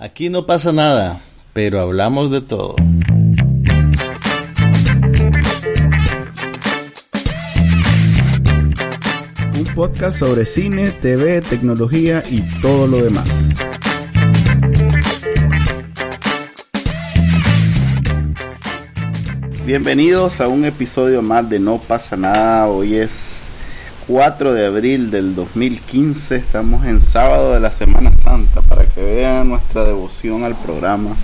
Aquí no pasa nada, pero hablamos de todo. Un podcast sobre cine, TV, tecnología y todo lo demás. Bienvenidos a un episodio más de No pasa nada. Hoy es 4 de abril del 2015. Estamos en sábado de la Semana Santa para que vean nuestra devoción al programa.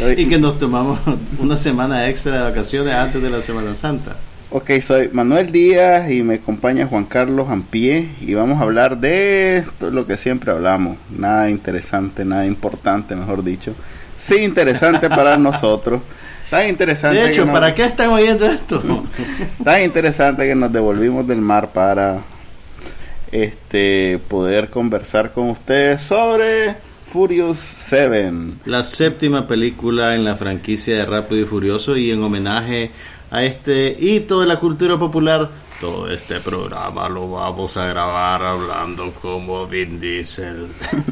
y que nos tomamos una semana extra de vacaciones antes de la Semana Santa. Ok, soy Manuel Díaz y me acompaña Juan Carlos Ampie y vamos a hablar de lo que siempre hablamos. Nada interesante, nada importante, mejor dicho. Sí, interesante para nosotros. Tan interesante. De hecho, ¿para qué están oyendo esto? tan interesante que nos devolvimos del mar para este poder conversar con ustedes sobre Furious 7. La séptima película en la franquicia de Rápido y Furioso y en homenaje a este hito de la cultura popular. Todo este programa lo vamos a grabar hablando como Vin Diesel.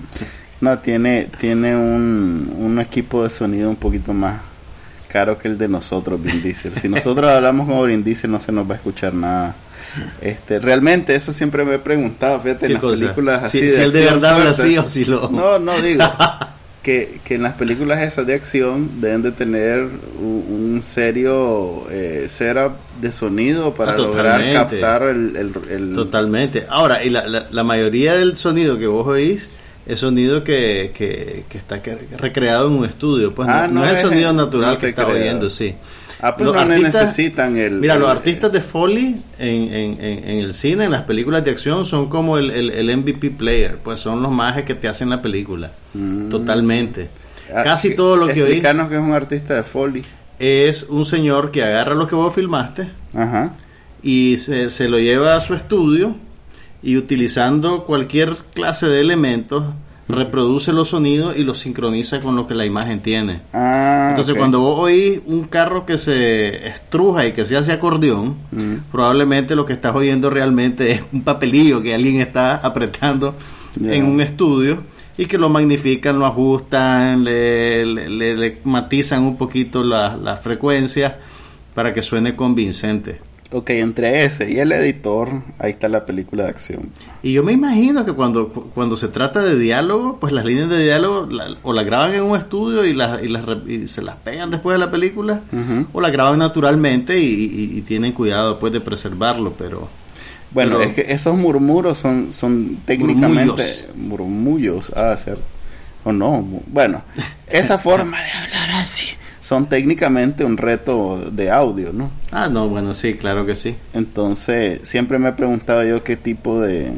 no, tiene, tiene un, un equipo de sonido un poquito más caro que el de nosotros, Vin Diesel. Si nosotros hablamos como Vin Diesel no se nos va a escuchar nada. Este, realmente eso siempre me he preguntado, fíjate, en las películas así si, de, de verdad habla así o si lo... No, no digo. que, que en las películas esas de acción deben de tener un, serio eh, setup de sonido para ah, lograr captar el, el, Totalmente. Ahora, y la, la, la mayoría del sonido que vos oís es sonido que, que, está recreado en un estudio. Pues no, ah, es el sonido natural que está oyendo, sí. Ah, pues los necesitan el. Mira, los artistas de Foley en, en, en, el cine, en las películas de acción, son como el, el, MVP player. Pues son los majes que te hacen la película. Mm. Totalmente. Ah, Casi todo lo que oí. que es un artista de Foley. Es un señor que agarra lo que vos filmaste y se, se lo lleva a su estudio y utilizando cualquier clase de elementos reproduce los sonidos y los sincroniza con lo que la imagen tiene. Ah, Entonces cuando vos oís un carro que se estruja y que se hace acordeón, probablemente lo que estás oyendo realmente es un papelillo que alguien está apretando en un estudio y que lo magnifican, lo ajustan, le, le, matizan un poquito las frecuencias para que suene convincente. Ok, entre ese y el editor, ahí está la película de acción. Y yo me imagino que cuando, cuando se trata de diálogo, pues las líneas de diálogo o las graban en un estudio y, las, y, las, y se las pegan después de la película, o las graban naturalmente y, tienen cuidado después de preservarlo, pero... Bueno, es que esos murmuros son, son técnicamente murmullos, ah, cierto. O no, bueno, esa forma de hablar así son técnicamente un reto de audio, ¿no? Ah, no, bueno, sí, claro que sí. Entonces, siempre me he preguntado yo qué tipo de...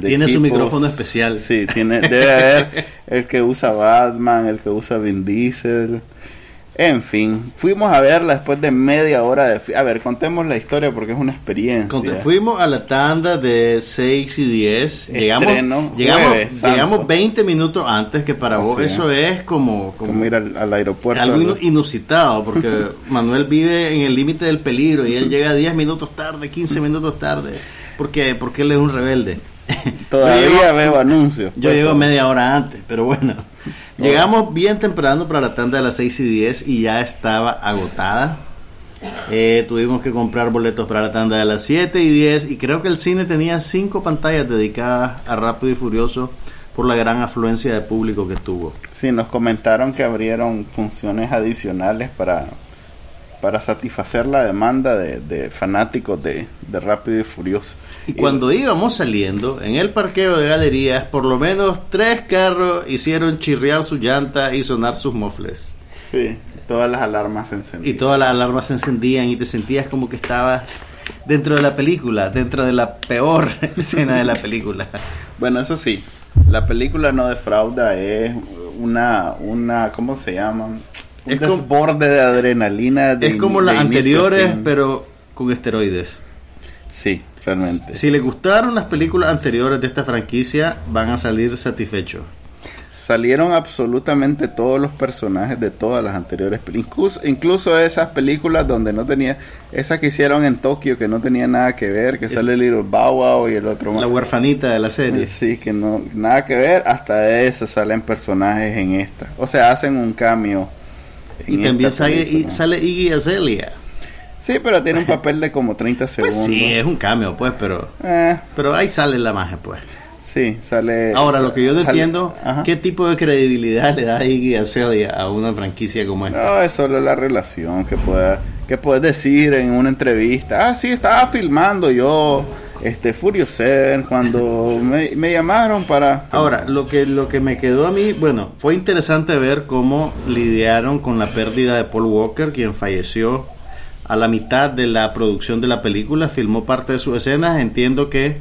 tiene su micrófono especial. Sí, tiene, debe haber el que usa Batman, el que usa Vin Diesel, en fin, fuimos a verla después de media hora de... A ver, contemos la historia porque es una experiencia. fuimos a la tanda de 6 y 10. Llegamos, llegamos, llegamos 20 minutos antes, que para vos eso es como... Como, ir al, aeropuerto. Algo inusitado, porque Manuel vive en el límite del peligro y él llega 10 minutos tarde, 15 minutos tarde, porque, porque él es un rebelde. Todavía veo anuncios. Yo llego media hora antes, pero bueno. Llegamos bien temprano para la tanda de las 6 y 10 y ya estaba agotada. Eh, tuvimos que comprar boletos para la tanda de las 7 y 10 y creo que el cine tenía 5 pantallas dedicadas a Rápido y Furioso por la gran afluencia de público que tuvo. Sí, nos comentaron que abrieron funciones adicionales para, para satisfacer la demanda de, fanáticos de, de Rápido y Furioso. Y cuando íbamos saliendo, en el parqueo de galerías, por lo menos tres carros hicieron chirriar su llanta y sonar sus mofles. Sí, todas las alarmas se encendían. Y todas las alarmas se encendían y te sentías como que estabas dentro de la película, dentro de la peor escena de la película. Bueno, eso sí, la película no defrauda, es una, una ¿cómo se llama? Un es desborde de adrenalina. es como las anteriores, pero con esteroides. Sí, realmente. Si les gustaron las películas anteriores de esta franquicia, van a salir satisfechos. salieron absolutamente todos los personajes de todas las anteriores incluso, incluso esas películas donde no tenía esa que hicieron en Tokio que no tenía nada que ver que sale Little Bow Wow y el otro la huerfanita de la serie sí que no nada que ver hasta eso salen personajes en esta o sea hacen un cambio y también sale, sale Iggy Azalea Sí, pero tiene un papel de como 30 segundos. Pues sí, es un cambio, pues, pero eh. pero ahí sale la magia, pues. Sí, sale. Ahora, lo que yo no entiendo, ¿qué tipo de credibilidad le da Iggy Azalea a una franquicia como esta? No, es solo la relación que pueda que puedes decir en una entrevista. Ah, sí, estaba filmando yo este Furioser cuando me, me, llamaron para ahora lo que lo que me quedó a mí bueno fue interesante ver cómo lidiaron con la pérdida de Paul Walker quien falleció a la mitad de la producción de la película filmó parte de sus escenas entiendo que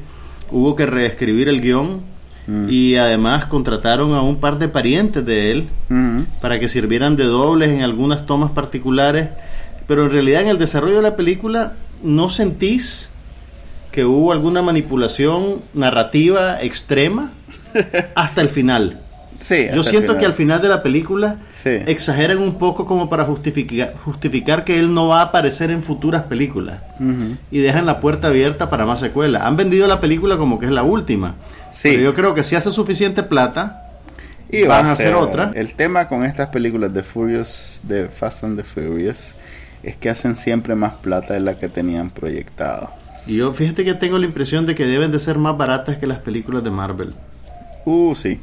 hubo que reescribir el guion mm. y además contrataron a un par de parientes de él mm. para que sirvieran de dobles en algunas tomas particulares, pero en realidad en el desarrollo de la película no sentís que hubo alguna manipulación narrativa extrema hasta el final. Yo siento que al final de la película exageran un poco como para justificar, justificar que él no va a aparecer en futuras películas y dejan la puerta abierta para más secuelas. Han vendido la película como que es la última. Pero yo creo que si hace suficiente plata y van a hacer otra. El tema con estas películas de Furious, de Fast and the Furious, es que hacen siempre más plata de la que tenían proyectado. Y yo fíjate que tengo la impresión de que deben de ser más baratas que las películas de Marvel. Uh, sí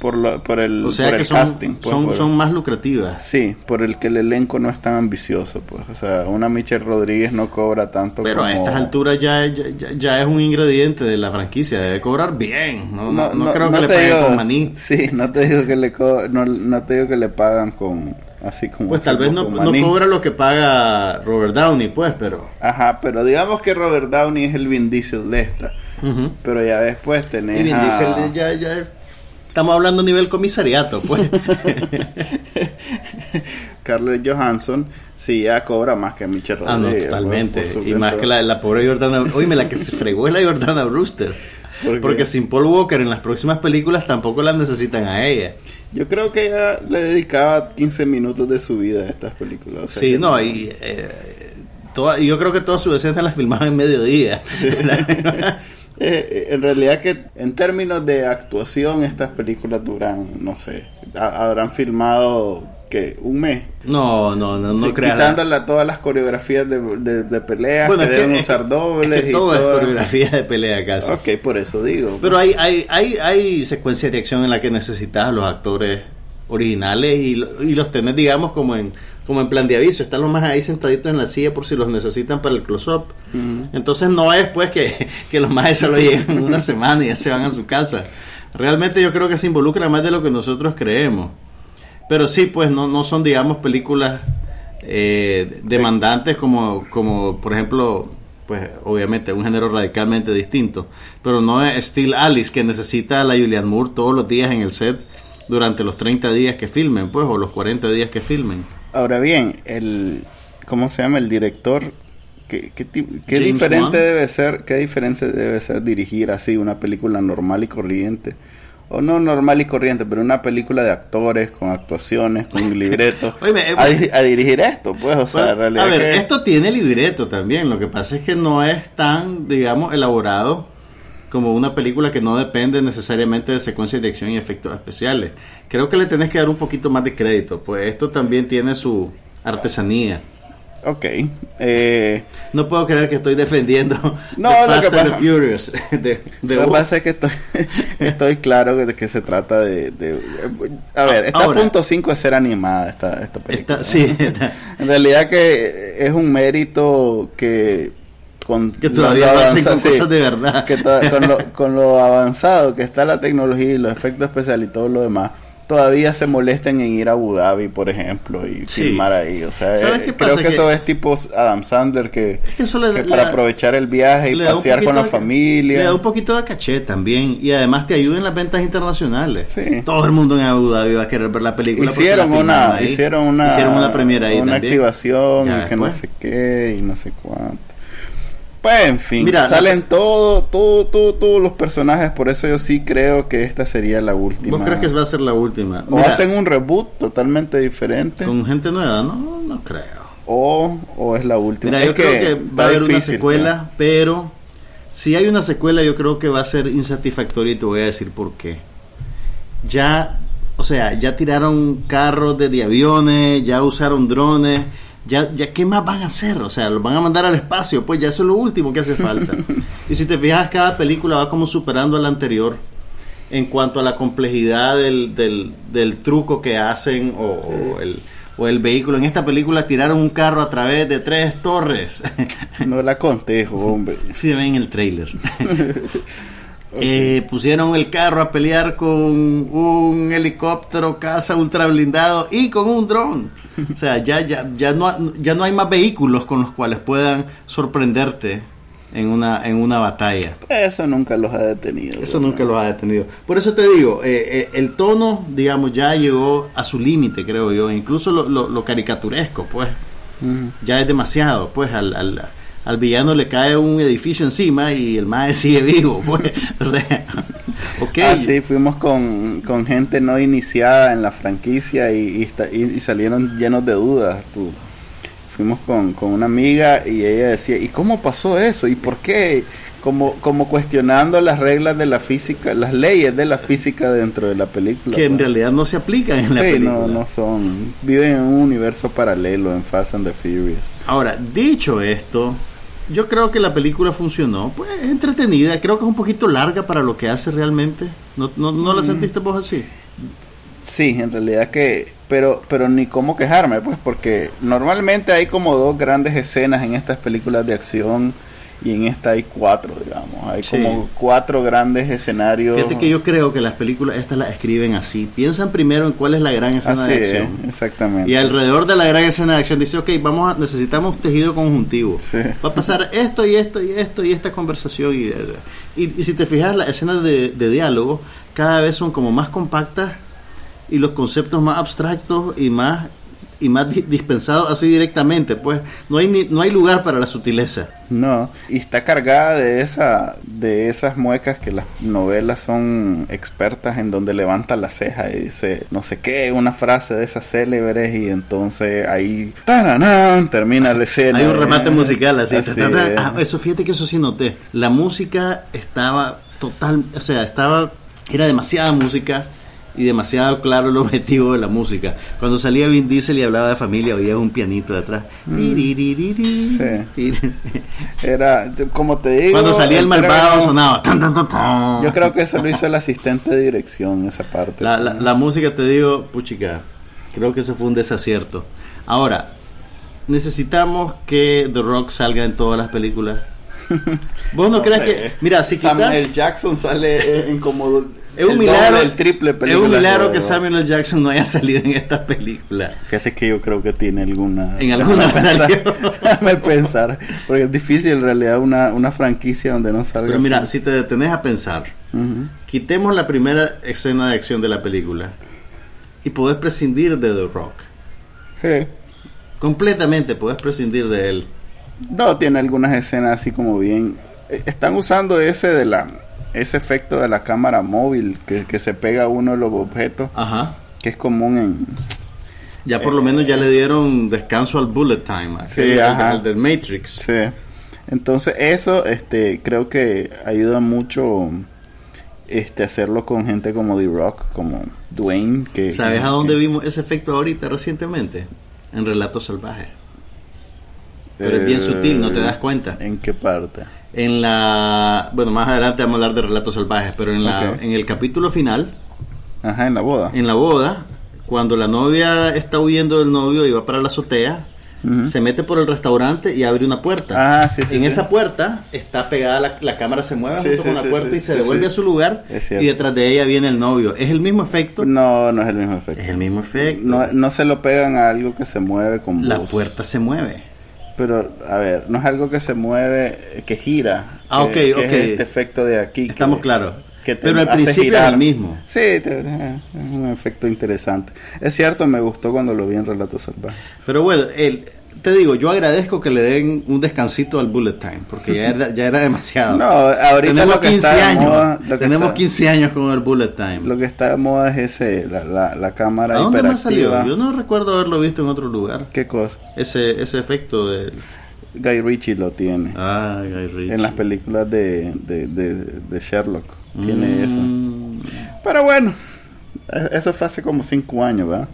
por, por el, o sea que son, casting. Pues, son, más lucrativas. Sí, por el que el elenco no es tan ambicioso. pues O sea, una Michelle Rodríguez no cobra tanto Pero a estas alturas ya, ya, es un ingrediente de la franquicia, debe cobrar bien. No, no, creo que le paguen con maní. Sí, no te digo que le, no, te digo que le pagan con así como pues tal vez no, cobra lo que paga Robert Downey pues pero ajá pero digamos que Robert Downey es el Vin Diesel de esta pero ya después tenés Vin Diesel ya, ya Estamos hablando a nivel comisariato, pues. Carlos Johansson sí ya cobra más que Michelle Rodríguez. Ah, no, totalmente. y más que la, la pobre Jordana. Oye, la que se fregó es la Jordana Brewster. Porque sin Paul Walker en las próximas películas tampoco la necesitan a ella. Yo creo que ella le dedicaba 15 minutos de su vida a estas películas. sí, no, y eh, toda, yo creo que todas sus escenas las filmaban en mediodía. Eh, en realidad que en términos de actuación estas películas duran, no sé, habrán filmado que un mes. No, no, no, no Quitándole todas las coreografías de, de, peleas bueno, que deben usar dobles y todo, es coreografía de pelea casi. Ok, por eso digo. Pero hay, hay, hay, hay secuencias de acción en la que necesitas a los actores originales y, y los tenés, digamos, como en como en plan de aviso, están los más ahí sentaditos en la silla por si los necesitan para el close-up. Entonces no es pues que, que los más se lo lleven una semana y ya se van a su casa. Realmente yo creo que se involucra más de lo que nosotros creemos. Pero sí, pues no, no son, digamos, películas eh, demandantes como, como, por ejemplo, pues obviamente un género radicalmente distinto. Pero no es Steel Alice, que necesita a la Julianne Moore todos los días en el set durante los 30 días que filmen, pues, o los 40 días que filmen. Ahora bien, el ¿cómo se llama el director? ¿Qué, qué, diferente debe ser, qué diferente debe ser dirigir así una película normal y corriente? O no normal y corriente, pero una película de actores, con actuaciones, con libretos. Eh, a, dirigir esto, pues, o sea, en realidad. A ver, esto tiene libreto también. Lo que pasa es que no es tan, digamos, elaborado como una película que no depende necesariamente de secuencias de acción y efectos especiales. Creo que le tenés que dar un poquito más de crédito, pues esto también tiene su artesanía. Ok. Eh, no puedo creer que estoy defendiendo no, lo que pasa, Furious. lo que pasa es que estoy, estoy claro de que se trata de... a ver, está a punto 5 de ser animada esta, esta película. sí, En realidad que es un mérito que que todavía hacen cosas de verdad. con, lo, con lo avanzado que está la tecnología y los efectos especiales y todo lo demás, todavía se molesten en ir a Abu Dhabi, por ejemplo, y filmar ahí. O sea, eh, creo que, eso es tipo Adam Sandler que, para aprovechar el viaje y pasear con la familia. Le da un poquito de caché también y además te ayuda en las ventas internacionales. Todo el mundo en Abu Dhabi va a querer ver la película. Hicieron una, hicieron una, hicieron una premiera ahí una activación y que no sé qué y no sé cuánto. Pues en fin, Mira, salen todo, todo, todo, todos los personajes, por eso yo sí creo que esta sería la última. ¿Vos crees que va a ser la última? o hacen un reboot totalmente diferente. Con gente nueva, no, no creo. O, o es la última. Mira, yo creo que va a haber una secuela, pero si hay una secuela yo creo que va a ser insatisfactoria y te voy a decir por qué. Ya, o sea, ya tiraron carros de aviones, ya usaron drones ya, ya qué más van a hacer, o sea, los van a mandar al espacio, pues ya eso es lo último que hace falta. y si te fijas, cada película va como superando a la anterior en cuanto a la complejidad del, del, truco que hacen o, el, o el vehículo. En esta película tiraron un carro a través de tres torres. no la contejo, hombre. Sí, ven el trailer. Eh, pusieron el carro a pelear con un helicóptero caza ultra blindado y con un dron. O sea, ya, ya, ya, no, ya no hay más vehículos con los cuales puedan sorprenderte en una, en una batalla. Eso nunca los ha detenido. Eso nunca los ha detenido. Por eso te digo, eh, eh, el tono, digamos, ya llegó a su límite, creo yo. Incluso lo, lo, caricaturesco, pues. Ya es demasiado, pues, al, al al villano le cae un edificio encima y el mae sigue vivo, pues. O sea, okay. Ah, sí, fuimos con, gente no iniciada en la franquicia y, y, salieron llenos de dudas. Fuimos con, con una amiga y ella decía, ¿y cómo pasó eso? ¿Y por qué? como, como cuestionando las reglas de la física, las leyes de la física dentro de la película. Que en pues. realidad no se aplican en la película. No, no son. Viven en un universo paralelo en Fast and the Furious. Ahora, dicho esto, yo creo que la película funcionó. Pues entretenida. Creo que es un poquito larga para lo que hace realmente. ¿No, no, no la mm. sentiste vos así? Sí, en realidad que, pero, pero ni cómo quejarme, pues, porque normalmente hay como dos grandes escenas en estas películas de acción y en esta hay cuatro, digamos. Hay como cuatro grandes escenarios. Fíjate que yo creo que las películas estas las escriben así. Piensan primero en cuál es la gran escena de acción. exactamente. Y alrededor de la gran escena de acción dice, ok, vamos a, necesitamos tejido conjuntivo. Va a pasar esto y esto y esto y esta conversación. Y, y, si te fijas, las escenas de, de diálogo cada vez son como más compactas y los conceptos más abstractos y más y más dispensado así directamente, pues no hay ni, no hay lugar para la sutileza. No, y está cargada de esa de esas muecas que las novelas son expertas en donde levanta la ceja y dice no sé qué, una frase de esas célebres y entonces ahí termina la escena. Hay un remate musical así. Ah, eso fíjate que eso sí noté. La música estaba total, o sea, estaba era demasiada música y demasiado claro el objetivo de la música. Cuando salía Vin Diesel y hablaba de familia, oía un pianito detrás. Mm. Era, como te digo. Cuando salía el malvado sonaba. Yo creo que eso lo hizo el asistente de dirección, esa parte. La, la, música, te digo, puchica, creo que eso fue un desacierto. Ahora, necesitamos que The Rock salga en todas las películas. ¿Vos no, que.? Mira, si Samuel Jackson sale en como. Es un milagro. El triple es un milagro que Samuel L. Jackson no haya salido en esta película. Fíjate que yo creo que tiene alguna. En alguna Déjame pensar. Porque es difícil en realidad una, una franquicia donde no salga. Pero mira, si te detenés a pensar, quitemos la primera escena de acción de la película y podés prescindir de The Rock. Sí. Completamente podés prescindir de él. No, tiene algunas escenas así como bien. Eh, están usando ese de la ese efecto de la cámara móvil que, se pega a uno de los objetos, Ajá. que es común en. Ya por lo menos ya le dieron descanso al bullet time, sí, al, del Matrix. Sí. Entonces eso, este, creo que ayuda mucho, este, hacerlo con gente como The Rock, como Dwayne, que. ¿Sabes a dónde vimos ese efecto ahorita recientemente? En Relatos Salvajes. Pero es bien sutil, no te das cuenta. ¿En qué parte? En la. Bueno, más adelante vamos a hablar de relatos salvajes, pero en, la, en el capítulo final. Ajá, en la boda. En la boda, cuando la novia está huyendo del novio y va para la azotea, se mete por el restaurante y abre una puerta. Ah, sí, sí. En esa puerta está pegada, la, cámara se mueve junto con la puerta y se devuelve a su lugar. Y detrás de ella viene el novio. ¿Es el mismo efecto? No, no es el mismo efecto. Es el mismo efecto. No, no se lo pegan a algo que se mueve con La puerta se mueve. Pero, a ver, no es algo que se mueve, que gira. Ah, ok, que, ok. es este efecto de aquí. Estamos claros. Pero al principio es el mismo. Sí, es un efecto interesante. Es cierto, me gustó cuando lo vi en Relatos Salvajes. Pero bueno, el, te digo, yo agradezco que le den un descansito al bullet time, porque ya era, ya era demasiado. No, ahorita tenemos lo que 15 está años. moda- lo que tenemos está- 15 años con el bullet time. Lo que está de moda es ese, la, la, la cámara ¿A dónde más salió? hiperactiva. Yo no recuerdo haberlo visto en otro lugar. ¿Qué cosa? Ese, ese efecto de... Guy Ritchie lo tiene. Ah, Guy Ritchie. En las películas de, de, de, de Sherlock. Tiene eso. Mm, Pero bueno, e- eso fue hace como cinco años, ¿verdad?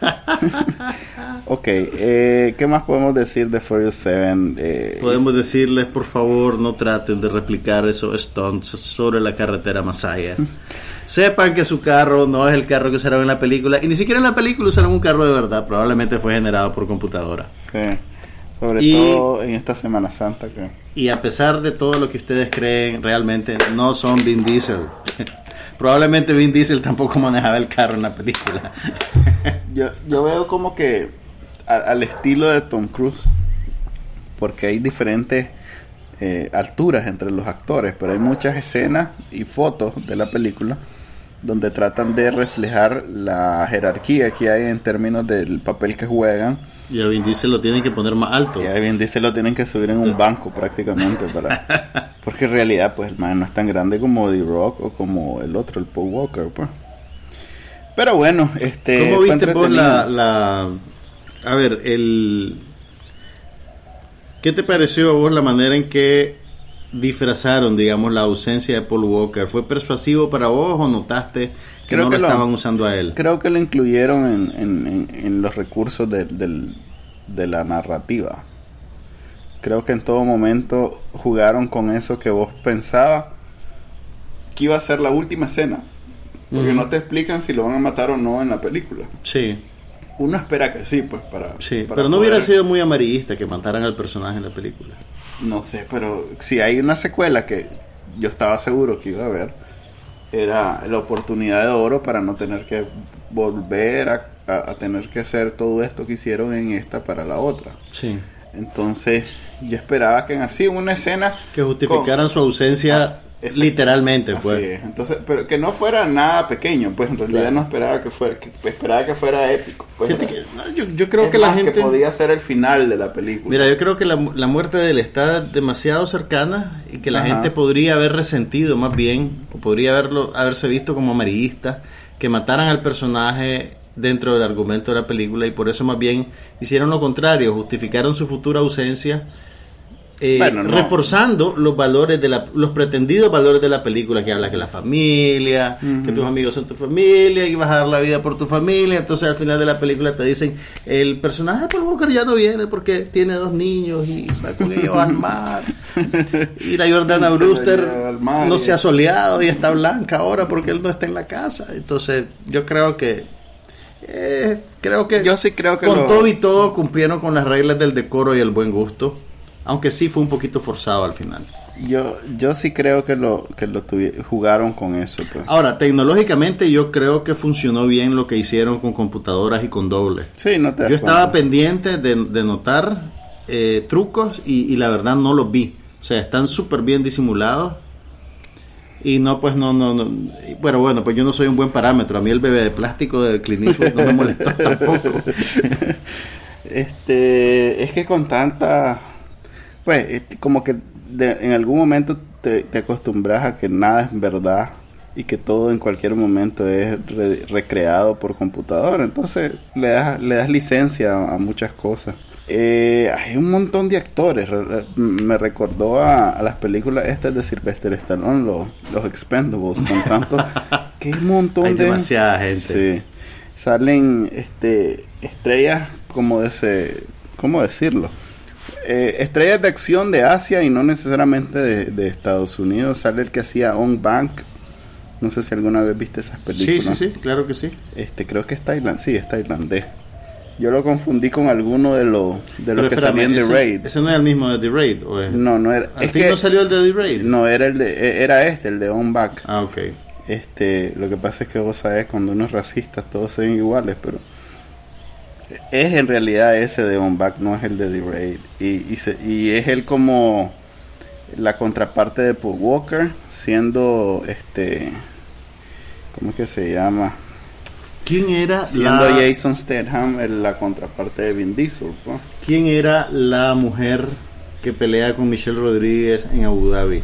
ok, eh, ¿qué más podemos decir de Furious 7? Eh, Podemos decirles, por favor, no traten de replicar esos stunts sobre la carretera Masaya. Sepan que su carro no es el carro que usaron en la película. Y ni siquiera en la película usaron un carro de verdad. Probablemente fue generado por computadora. sí, sobre Y- todo en esta Semana Santa. Que... Y a pesar de todo lo que ustedes creen, realmente no son Vin Diesel. Probablemente Vin Diesel tampoco manejaba el carro en la película. Yo, yo veo como que al estilo de Tom Cruise, porque hay diferentes eh, alturas entre los actores, pero hay muchas escenas y fotos de la película donde tratan de reflejar la jerarquía que hay en términos del papel que juegan. Y a Vin Diesel lo tienen que poner más alto. Y a Vin Diesel lo tienen que subir en un banco prácticamente para porque en realidad pues el man no es tan grande como The Rock o como el otro, el Paul Walker, pues. Pero bueno, este ¿Cómo viste vos la, la... A ver, el... ¿Qué te pareció a vos la manera en que disfrazaron, digamos, la ausencia de Paul Walker? ¿Fue persuasivo para vos o notaste que Creo no que lo estaban usando a él? Creo que lo incluyeron en, en- en- en los recursos del- del- de la narrativa. Creo que en todo momento jugaron con eso que vos pensabas que iba a ser la última escena. Porque no te explican si lo van a matar o no en la película. Sí, Uno espera que sí, pues para... sí. para Pero no hubiera sido muy amarillista que mataran al personaje en la película. No sé, pero si hay una secuela que yo estaba seguro que iba a haber, era la oportunidad de oro para no tener que volver a, a- a tener que hacer todo esto que hicieron en esta para la otra. Sí. Entonces, yo esperaba que en así una escena Que justificaran su ausencia Exacto. literalmente, Así pues. es. Entonces, pero que no fuera nada pequeño, pues en realidad Claro. no esperaba que fuera, que, esperaba que fuera épico. Pues, Fíjate que- no, yo, yo creo Es que la gente... podía ser el final de la película. Mira, yo creo que la, la muerte de él está demasiado cercana y que la Ajá. gente podría haber resentido más bien, o podría haberlo, haberse visto como amarillista, que mataran al personaje dentro del argumento de la película y por eso más bien hicieron lo contrario, justificaron su futura ausencia. Eh, Bueno, no. reforzando los valores de la, los pretendidos valores de la película que habla que la familia, que tus amigos son tu familia y vas a dar la vida por tu familia, entonces al final de la película te dicen el personaje de Paul Walker ya no viene porque tiene dos niños y va con ellos al mar y la Jordana Brewster no se ha soleado y está blanca ahora porque él no está en la casa, entonces yo creo que eh, creo que Yo sí creo que con lo- todo y todo cumplieron con las reglas del decoro y el buen gusto. Aunque sí fue un poquito forzado al final. Yo, yo sí creo que lo, que lo jugaron con eso. Pues. Ahora, tecnológicamente yo creo que funcionó bien lo que hicieron con computadoras y con doble. Sí, no te Yo estaba cuenta. pendiente de, de notar eh, trucos y, y la verdad no los vi. O sea, están súper bien disimulados. Y no, pues no, no, no. Pero bueno, pues yo no soy un buen parámetro. A mí el bebé de plástico de Eastwood no me molestó tampoco. Este, es que con tanta, pues, este, como que de- en algún momento te, te acostumbras a que nada es verdad y que todo en cualquier momento es re- recreado por computadora. Entonces le das, le das licencia a, a muchas cosas. Eh, hay un montón de actores. Re- re- me recordó a, a las películas estas de Sylvester Stallone, los, los Expendables, con tanto que montón Hay de demasiada gente. Sí. Salen este estrellas como de ese, ¿cómo decirlo? Eh, estrellas de acción de Asia y no necesariamente de, de Estados Unidos. Sale el que hacía On Bank. No sé si alguna vez viste esas Sí, películas. sí, sí, claro que sí. Este, creo que es Tailand, sí, es tailandés. Yo lo confundí con alguno de los de los que espérame, salían de ese, Raid. Ese no es el mismo de The Raid. ¿o es? No, no era. Al es fin que- no salió el de The Raid. no era el de, e- era este, el de On Back. Ah, ok. Este, lo que pasa es que vos sabés cuando uno es racista todos se ven iguales, pero es en realidad ese de On Back, no es el de The Raid. Y, y, se- y es él como la contraparte de Paul Walker, siendo este, ¿cómo es que se llama? ¿Quién era Siendo Jason Statham la contraparte de Vin Diesel. ¿Quién era la mujer que pelea con Michelle Rodríguez en Abu Dhabi?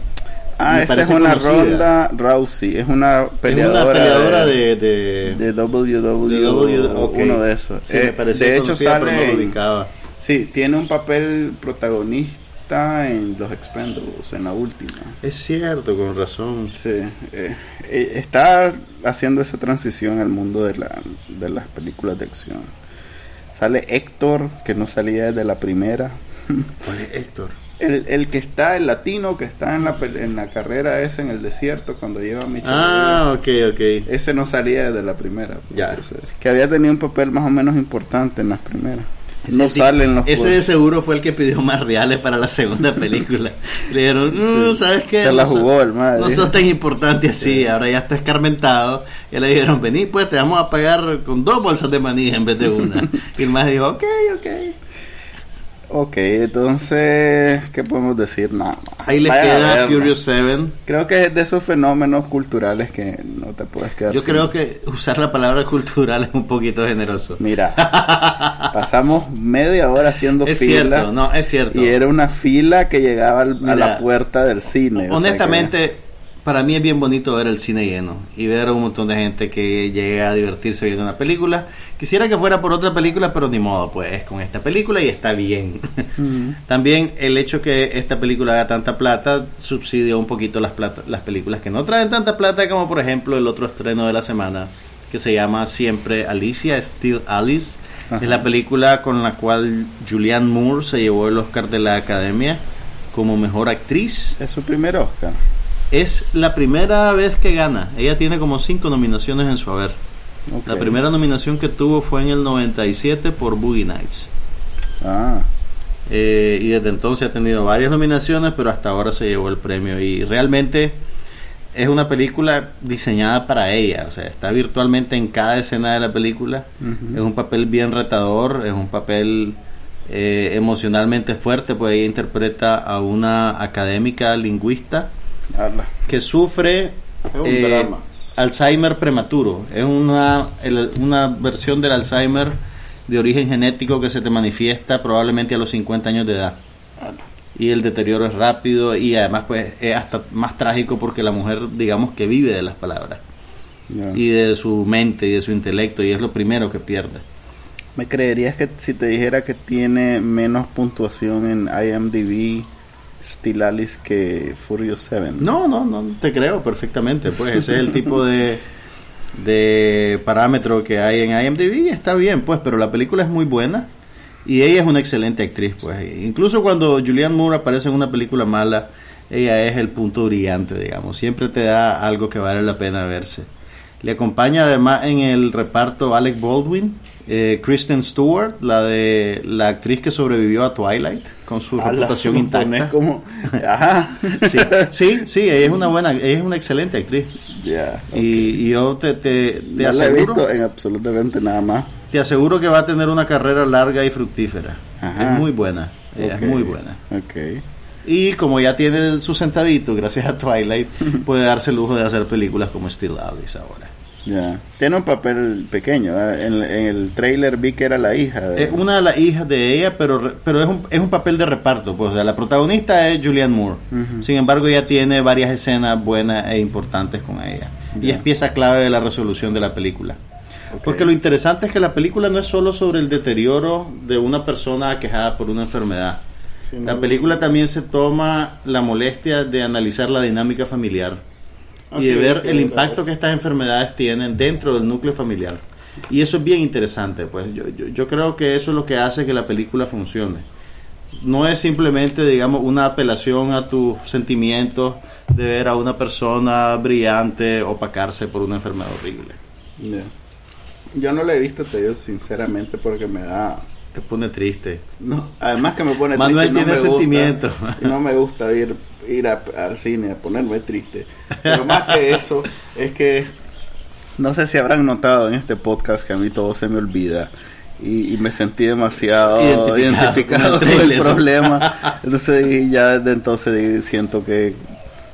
Ah, esa es una ronda Rousey, es una peleadora, de, de, de, WW, uno de esos. Sí, me eh, de hecho sale, sí, tiene un papel protagonista en los Expendables, en la última. Es cierto, con razón. Sí, eh, eh, está haciendo esa transición al mundo de, la, de las películas de acción. Sale Héctor, que no salía desde la primera. ¿Cuál es Héctor? El, el, que está, el latino que está en la, en la carrera ese en el desierto cuando lleva a Michelle. Ah, ok, ok. Ese no salía desde la primera. Ya. que había tenido un papel más o menos importante en las primeras. no salen los Ese de seguro fue el que pidió más reales para la segunda película. Le dijeron, no, ¿sabes qué? Se la jugó el madre. No sos tan importante así, ahora ya está escarmentado. Y le dijeron, vení, pues te vamos a pagar con dos bolsas de maní en vez de una. y el más dijo, ok, ok. Ok, entonces, ¿qué podemos decir? Nada Ahí le queda Furious 7. Creo que es de esos fenómenos culturales que no te puedes quedar. Yo creo que usar la palabra cultural es un poquito generoso. Mira, pasamos media hora haciendo es fila. Es cierto, no, es cierto. Y era una fila que llegaba a la puerta del cine. Honestamente, para mí es bien bonito ver el cine lleno y ver a un montón de gente que llega a divertirse viendo una película. Quisiera que fuera por otra película, pero ni modo, pues con esta película y está bien. También el hecho que esta película haga tanta plata subsidia un poquito las, las películas que no traen tanta plata, como por ejemplo el otro estreno de la semana que se llama Siempre Alicia, Still Alice. Es la película con la cual Julianne Moore se llevó el Oscar de la Academia como mejor actriz. Es su primer Oscar. Es la primera vez que gana. Ella tiene como cinco nominaciones en su haber. La primera nominación que tuvo fue en el 97 por Boogie Nights. Ah. Eh, y desde entonces ha tenido varias nominaciones, pero hasta ahora se llevó el premio. Y realmente es una película diseñada para ella. O sea, está virtualmente en cada escena de la película. Es un papel bien retador, es un papel eh, emocionalmente fuerte, pues ella interpreta a una académica lingüista que sufre eh, Alzheimer prematuro. Es una, una versión del Alzheimer de origen genético que se te manifiesta probablemente a los 50 años de edad. Y el deterioro es rápido y además pues es hasta más trágico porque la mujer digamos que vive de las palabras. Y de su mente y de su intelecto y es lo primero que pierde. ¿Me creerías que si te dijera que tiene menos puntuación en IMDb Stilalis que Furious 7. No, no, no, te creo perfectamente. Pues ese es el tipo de, de parámetro que hay en IMDb. Está bien, pues, pero la película es muy buena y ella es una excelente actriz. Pues incluso cuando Julianne Moore aparece en una película mala, ella es el punto brillante, digamos. Siempre te da algo que vale la pena verse. Le acompaña además en el reparto Alec Baldwin, eh, Kristen Stewart, la de la actriz que sobrevivió a Twilight con su reputación intacta. Como, sí, sí, ella es una buena, ella es una excelente actriz. y, yo te, te, te aseguro. he visto en absolutamente nada más. Te aseguro que va a tener una carrera larga y fructífera. Es muy buena. es muy buena. Y como ya tiene su centavito gracias a Twilight, puede darse el lujo de hacer películas como Still Alice ahora. Ya. Tiene un papel pequeño. En, el trailer vi que era la hija. De... Es una de las hijas de ella, pero, pero es, un, es un papel de reparto. Pues, o sea, la protagonista es Julianne Moore. Sin embargo, ella tiene varias escenas buenas e importantes con ella. Y es pieza clave de la resolución de la película. Porque lo interesante es que la película no es solo sobre el deterioro de una persona quejada por una enfermedad. La película también se toma la molestia de analizar la dinámica familiar y de ver el impacto que estas enfermedades tienen dentro del núcleo familiar. Y eso es bien interesante, pues yo, yo, yo, creo que eso es lo que hace que la película funcione. No es simplemente, digamos, una apelación a tus sentimientos de ver a una persona brillante opacarse por una enfermedad horrible. Yo no la he visto, te digo sinceramente, porque me da... Te pone triste. No, además que me pone Manuel triste. Manuel tiene sentimientos. no me gusta ir ir al cine a ponerme triste. Pero más que eso, es que no sé si habrán notado en este podcast que a mí todo se me olvida. Y, me sentí demasiado identificado, con, el, problema. Entonces, ya desde entonces siento que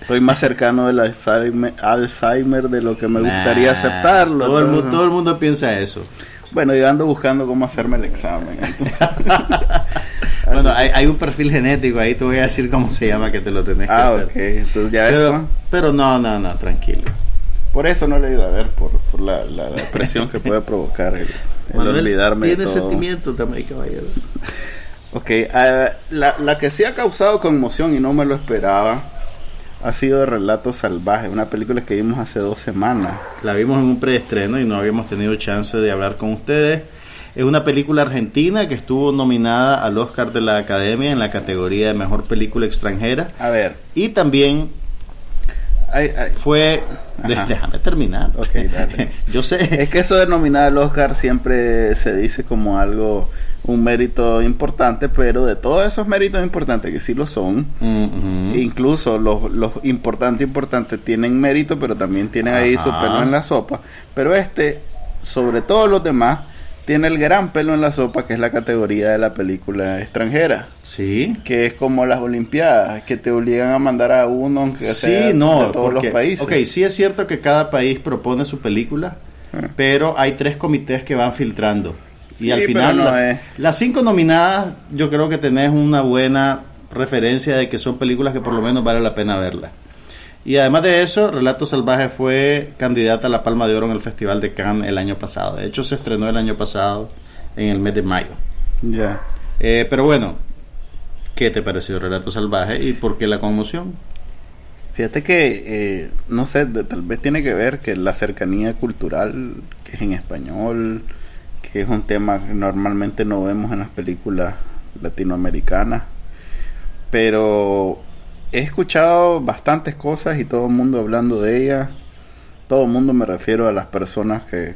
Estoy más cercano del Alzheimer, de lo que me gustaría aceptarlo. Todo el, todo el mundo piensa eso. Bueno, yo ando buscando cómo hacerme el examen. bueno, hay, un perfil genético ahí, te voy a decir cómo se llama que te lo tenés que ah, hacer. Entonces ya pero, pero no, no, no, tranquilo. Por eso no le he ido a ver, por, por la, la, presión que puede provocar el, olvidarme tiene sentimiento también, caballero. Ok, uh, la, la que sí ha causado conmoción y no me lo esperaba ha sido de Relato Salvaje, una película que vimos hace dos semanas. La vimos en un preestreno y no habíamos tenido chance de hablar con ustedes. Es una película argentina que estuvo nominada al Oscar de la Academia en la categoría de Mejor Película Extranjera. A ver. Y también fue... déjame terminar. Okay, dale. Yo sé. Es que eso de nominar al Oscar siempre se dice como algo un mérito importante, pero de todos esos méritos importantes que sí lo son, incluso los, los importantes importantes tienen mérito, pero también tienen ahí su pelo en la sopa, pero este, sobre todos los demás, tiene el gran pelo en la sopa, que es la categoría de la película extranjera. Sí. Que es como las Olimpiadas, que te obligan a mandar a uno que sí, no, de todos los países. Ok, sí es cierto que cada país propone su película, ah. pero hay tres comités que van filtrando y al final, las, cinco nominadas, yo creo que tenés una buena referencia de que son películas que por lo menos vale la pena verlas. Y además de eso, Relato Salvaje fue candidata a la Palma de Oro en el Festival de Cannes el año pasado. De hecho, se estrenó el año pasado en el mes de mayo. Ya. Eh, pero bueno, ¿qué te pareció Relato Salvaje y por qué la conmoción? Fíjate que, eh, no sé, tal vez tiene que ver que la cercanía cultural, que es en español, que es un tema que normalmente no vemos en las películas latinoamericanas. Pero he escuchado bastantes cosas y todo el mundo hablando de ella. Todo el mundo me refiero a las personas que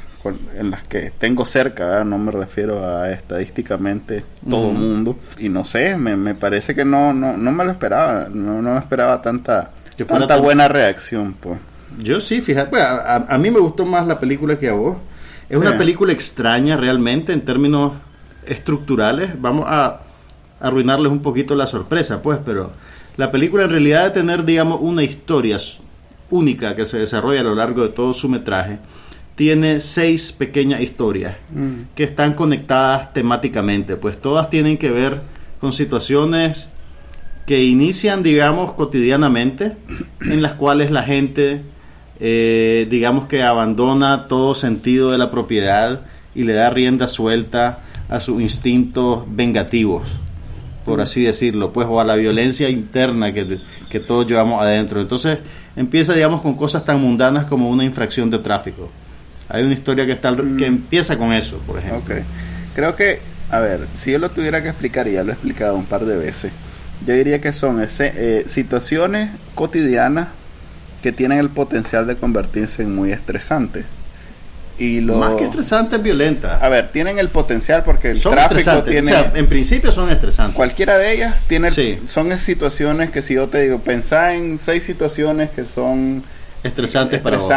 en las que tengo cerca, no me refiero a estadísticamente todo el mundo. Y no sé, me, me parece que no, no, no me lo esperaba, no, no me esperaba tanta, tanta buena reacción. pues Yo sí, fíjate, a, a, mí me gustó más la película que a vos. Es una película extraña realmente en términos estructurales. Vamos a arruinarles un poquito la sorpresa, pues, pero la película en realidad de tener, digamos, una historia única que se desarrolla a lo largo de todo su metraje, tiene seis pequeñas historias mm. que están conectadas temáticamente, pues todas tienen que ver con situaciones que inician, digamos, cotidianamente, en las cuales la gente eh, digamos que abandona todo sentido de la propiedad y le da rienda suelta a sus instintos vengativos, por así decirlo, pues, o a la violencia interna que, que todos llevamos adentro. Entonces empieza, digamos, con cosas tan mundanas como una infracción de tráfico. Hay una historia que, está, que mm. empieza con eso, por ejemplo. Creo que, a ver, si yo lo tuviera que explicar, y ya lo he explicado un par de veces, yo diría que son ese, eh, situaciones cotidianas que tienen el potencial de convertirse en muy estresantes. Y lo... Más que estresantes, violentas. A ver, tienen el potencial porque el tráfico tiene... O sea, en principio son estresantes. Cualquiera de ellas tiene... Son situaciones que si yo te digo, pensá en seis situaciones que son... Estresantes, para vos.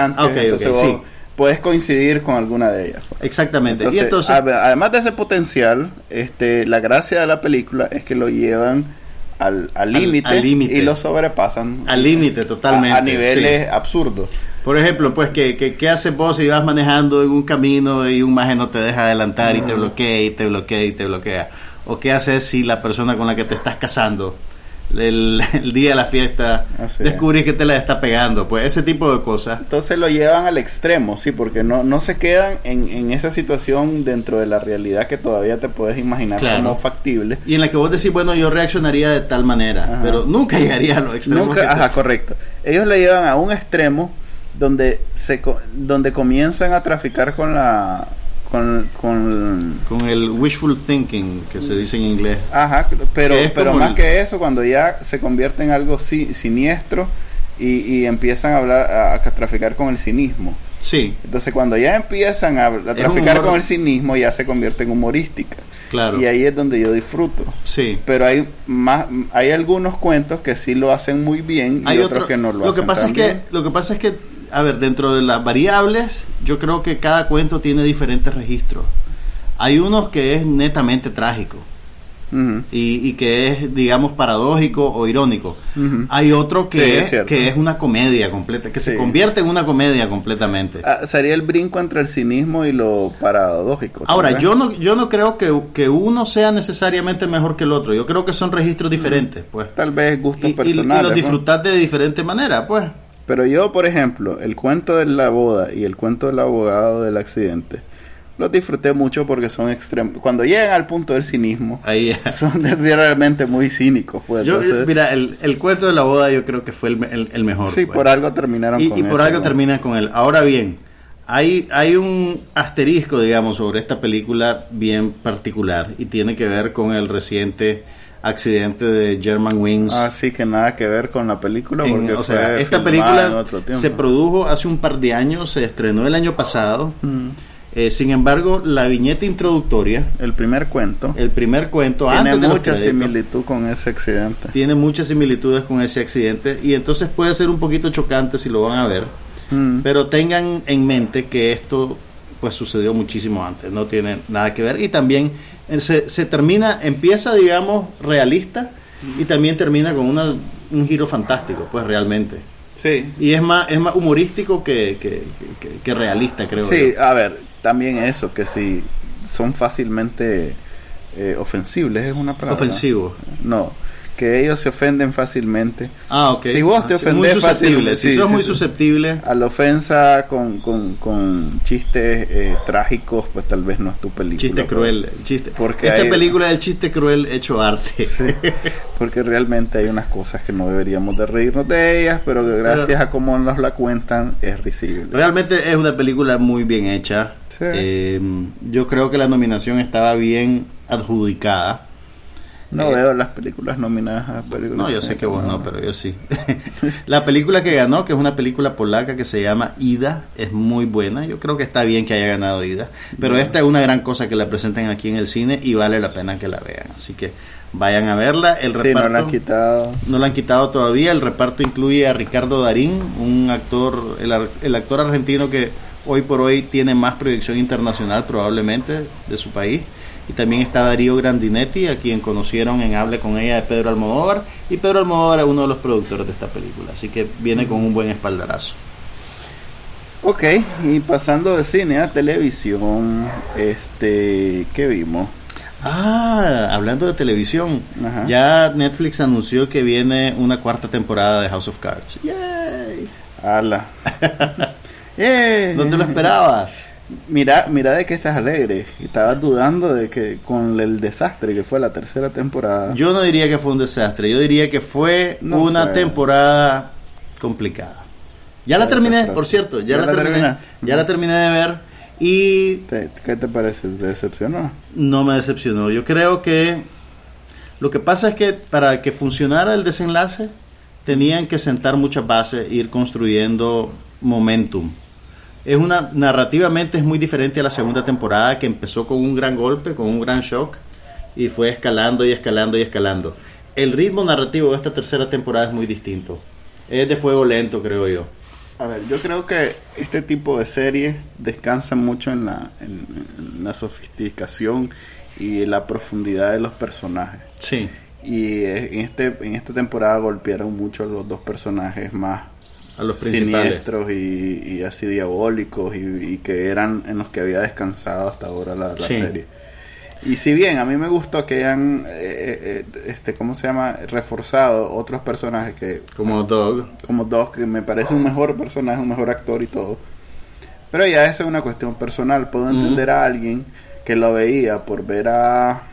sí. Puedes coincidir con alguna de ellas. Exactamente. y entonces, además de ese potencial, este, la gracia de la película es que lo llevan al límite y lo sobrepasan. Al límite, totalmente. A, niveles absurdos. Por ejemplo, pues, ¿qué, qué, qué haces vos si vas manejando en un camino y un maje no te deja adelantar y te bloquea y te bloquea y te bloquea? ¿O qué haces si la persona con la que te estás casando el, día de la fiesta descubrís que te la está pegando, pues ese tipo de cosas. Entonces lo llevan al extremo, sí, porque no, no se quedan en, en esa situación dentro de la realidad que todavía te puedes imaginar como factible. Y en la que vos decís, bueno, yo reaccionaría de tal manera, pero nunca llegaría a los extremos. Nunca, ajá, correcto. Ellos le llevan a un extremo donde, se, donde comienzan a traficar con la con, con, el wishful thinking que se dice en inglés. Ajá, pero, pero más que eso, cuando ya se convierte en algo siniestro y, y, empiezan a hablar, a, traficar con el cinismo. Sí. Entonces, cuando ya empiezan a, traficar con el cinismo, ya se convierte en humorística. Claro. Y ahí es donde yo disfruto. Sí. Pero hay más, hay algunos cuentos que sí lo hacen muy bien y otros que no lo, lo hacen que pasa es que Lo que pasa es que a ver, dentro de las variables, yo creo que cada cuento tiene diferentes registros. Hay unos que es netamente trágico. y, que es, digamos, paradójico o irónico. Hay otro que, es, que es una comedia completa, que se convierte en una comedia completamente. Ah, sería el brinco entre el cinismo y lo paradójico. Ahora, yo no, yo no creo que, que, uno sea necesariamente mejor que el otro. Yo creo que son registros diferentes, pues. Tal vez gustos personales. Y, los disfrutar de diferente manera, pues. Pero yo, por ejemplo, el cuento de la boda y el cuento del abogado del accidente, los disfruté mucho porque son extremos. Cuando llegan al punto del cinismo, Ahí, son realmente muy cínicos. Pues, mira, el, cuento de la boda yo creo que fue el, mejor. Sí, pues. por algo terminaron y, con Y por algo terminan con él. Ahora bien, hay, hay un asterisco, digamos, sobre esta película bien particular y tiene que ver con el reciente accidente de German Wings. Ah, sí, que nada que ver con la película. Porque o sea, esta película se produjo hace un par de años, se estrenó el año pasado. Mm. Eh, sin embargo, la viñeta introductoria, el primer cuento, el primer cuento, tiene mucha similitud con ese accidente. Tiene muchas similitudes con ese accidente y entonces puede ser un poquito chocante si lo van a ver, mm. pero tengan en mente que esto pues sucedió muchísimo antes, no tiene nada que ver y también se, se termina, empieza digamos realista y también termina con una, un giro fantástico, pues realmente. Sí. Y es más, es más humorístico que, que, realista, creo. Sí, a ver, también eso, que si son fácilmente eh, ofensibles, es una palabra. Ofensivo. No, que ellos se ofenden fácilmente. Ah, ok. Si vos te ah, ofendes fácilmente, si sos muy susceptible a la ofensa con, con, con chistes eh, trágicos, pues tal vez no es tu película. Chiste pues. cruel, chiste. Porque esta película del chiste cruel hecho arte. porque realmente hay unas cosas que no deberíamos de reírnos de ellas, pero que gracias a cómo nos la cuentan es risible. Realmente es una película muy bien hecha. Eh, yo creo que la nominación estaba bien adjudicada no eh, veo las películas nominadas a películas. No, yo sé que vos no, pero yo sí. la película que ganó, que es una película polaca que se llama Ida, es muy buena. Yo creo que está bien que haya ganado Ida. Pero esta es una gran cosa que la presenten aquí en el cine y vale la pena que la vean. Así que vayan a verla. El reparto, no la han quitado. No la han quitado todavía. El reparto incluye a Ricardo Darín, un actor, el, el actor argentino que hoy por hoy tiene más proyección internacional probablemente de su país y también está Darío Grandinetti, a quien conocieron en Hable con ella de Pedro Almodóvar, y Pedro Almodóvar es uno de los productores de esta película, así que viene con un buen espaldarazo. Ok, y pasando de cine a televisión, este, ¿qué vimos? Ah, hablando de televisión, ya Netflix anunció que viene una cuarta temporada de House of Cards. ¡Yay! ¡Hala! ¿No te lo esperabas? Mira, mira de que estás alegre. Estabas dudando de que con el desastre que fue la tercera temporada. Yo no diría que fue un desastre, yo diría que fue una temporada complicada. Ya la terminé, por cierto, ya, la, terminé. Ya la terminé de ver y ¿Qué te parece? ¿Te decepcionó? No me decepcionó. Yo creo que lo que pasa es que para que funcionara el desenlace tenían que sentar muchas bases, ir construyendo momentum es una narrativamente es muy diferente a la segunda temporada que empezó con un gran golpe, con un gran shock y fue escalando y escalando y escalando. El ritmo narrativo de esta tercera temporada es muy distinto. Es de fuego lento, creo yo. A ver, yo creo que este tipo de series descansa mucho en la, en, la sofisticación y la profundidad de los personajes. Sí. Y en, este, en esta temporada golpearon mucho a los dos personajes más a los principales. siniestros y, así diabólicos y, que eran en los que había descansado hasta ahora la, serie. Y si bien a mí me gustó que hayan, eh, eh, este, ¿cómo se llama? Reforzado otros personajes que... Como Dog. Como Dog, que me parece un mejor personaje, un mejor actor y todo. Pero ya esa es una cuestión personal. Puedo entender a alguien que lo veía por ver a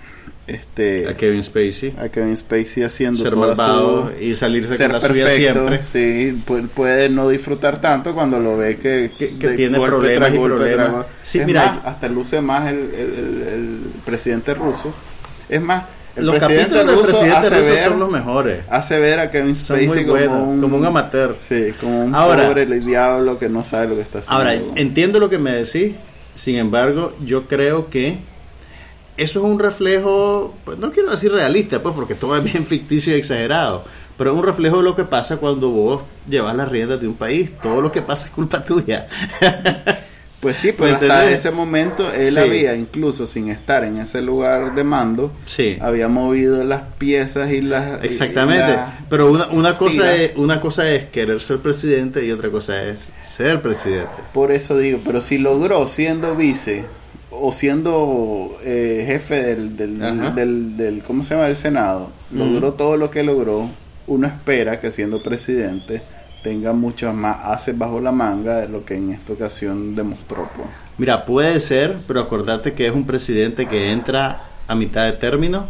este a Kevin Spacey a Kevin Spacey haciendo ser malvado y salirse con la suya siempre sí puede, no disfrutar tanto cuando lo ve que, tiene problemas y problemas sí, mira, hasta luce más el, el, presidente ruso es más el los capítulos del presidente ruso son los mejores. Hace ver a Kevin Spacey como, un, como un amateur. Sí, como un pobre el diablo que no sabe lo que está haciendo. Ahora, entiendo lo que me decís. Sin embargo, yo creo que eso es un reflejo, pues no quiero decir realista, pues porque todo es bien ficticio y exagerado, pero es un reflejo de lo que pasa cuando vos llevas las riendas de un país. Todo lo que pasa es culpa tuya. Pues sí, pero hasta ese momento él había, incluso sin estar en ese lugar de mando, sí. había movido las piezas y las... Exactamente, pero una, una, cosa es, una cosa es querer ser presidente y otra cosa es ser presidente. Por eso digo, pero si logró siendo vice o siendo eh, jefe del, del, del, ¿cómo se llama? del Senado, logró todo lo que logró, uno espera que siendo presidente tenga muchas más haces bajo la manga de lo que en esta ocasión demostró. Pues. Mira, puede ser, pero acordate que es un presidente que entra a mitad de término,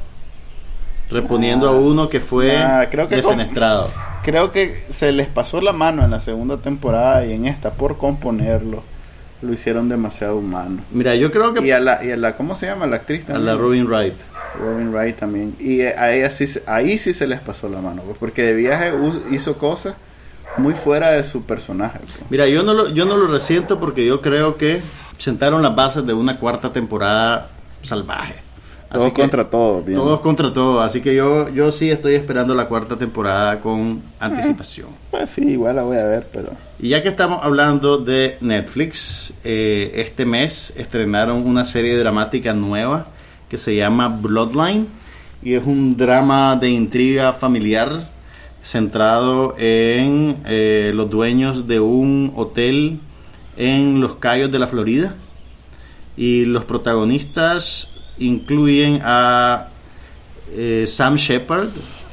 reponiendo a uno que fue creo que defenestrado. creo que se les pasó la mano en la segunda temporada y en esta por componerlo. Lo hicieron demasiado humano. Mira, yo creo que... Y a la, y a la ¿cómo se llama? La actriz también. A la Robin Wright. Robin Wright también. Y a ella sí, ahí sí se les pasó la mano, pues, porque de viaje hizo cosas muy fuera de su personaje. Pues. Mira, yo no, lo, yo no lo resiento porque yo creo que sentaron las bases de una cuarta temporada salvaje. Todos contra todos. Todos contra todos. Así que yo, yo sí estoy esperando la cuarta temporada con anticipación. pues sí, igual la voy a ver, pero... Y ya que estamos hablando de Netflix, eh, este mes estrenaron una serie dramática nueva que se llama Bloodline. Y es un drama de intriga familiar centrado en eh, los dueños de un hotel en los Cayos de la Florida. Y los protagonistas incluyen a eh, Sam Shepard,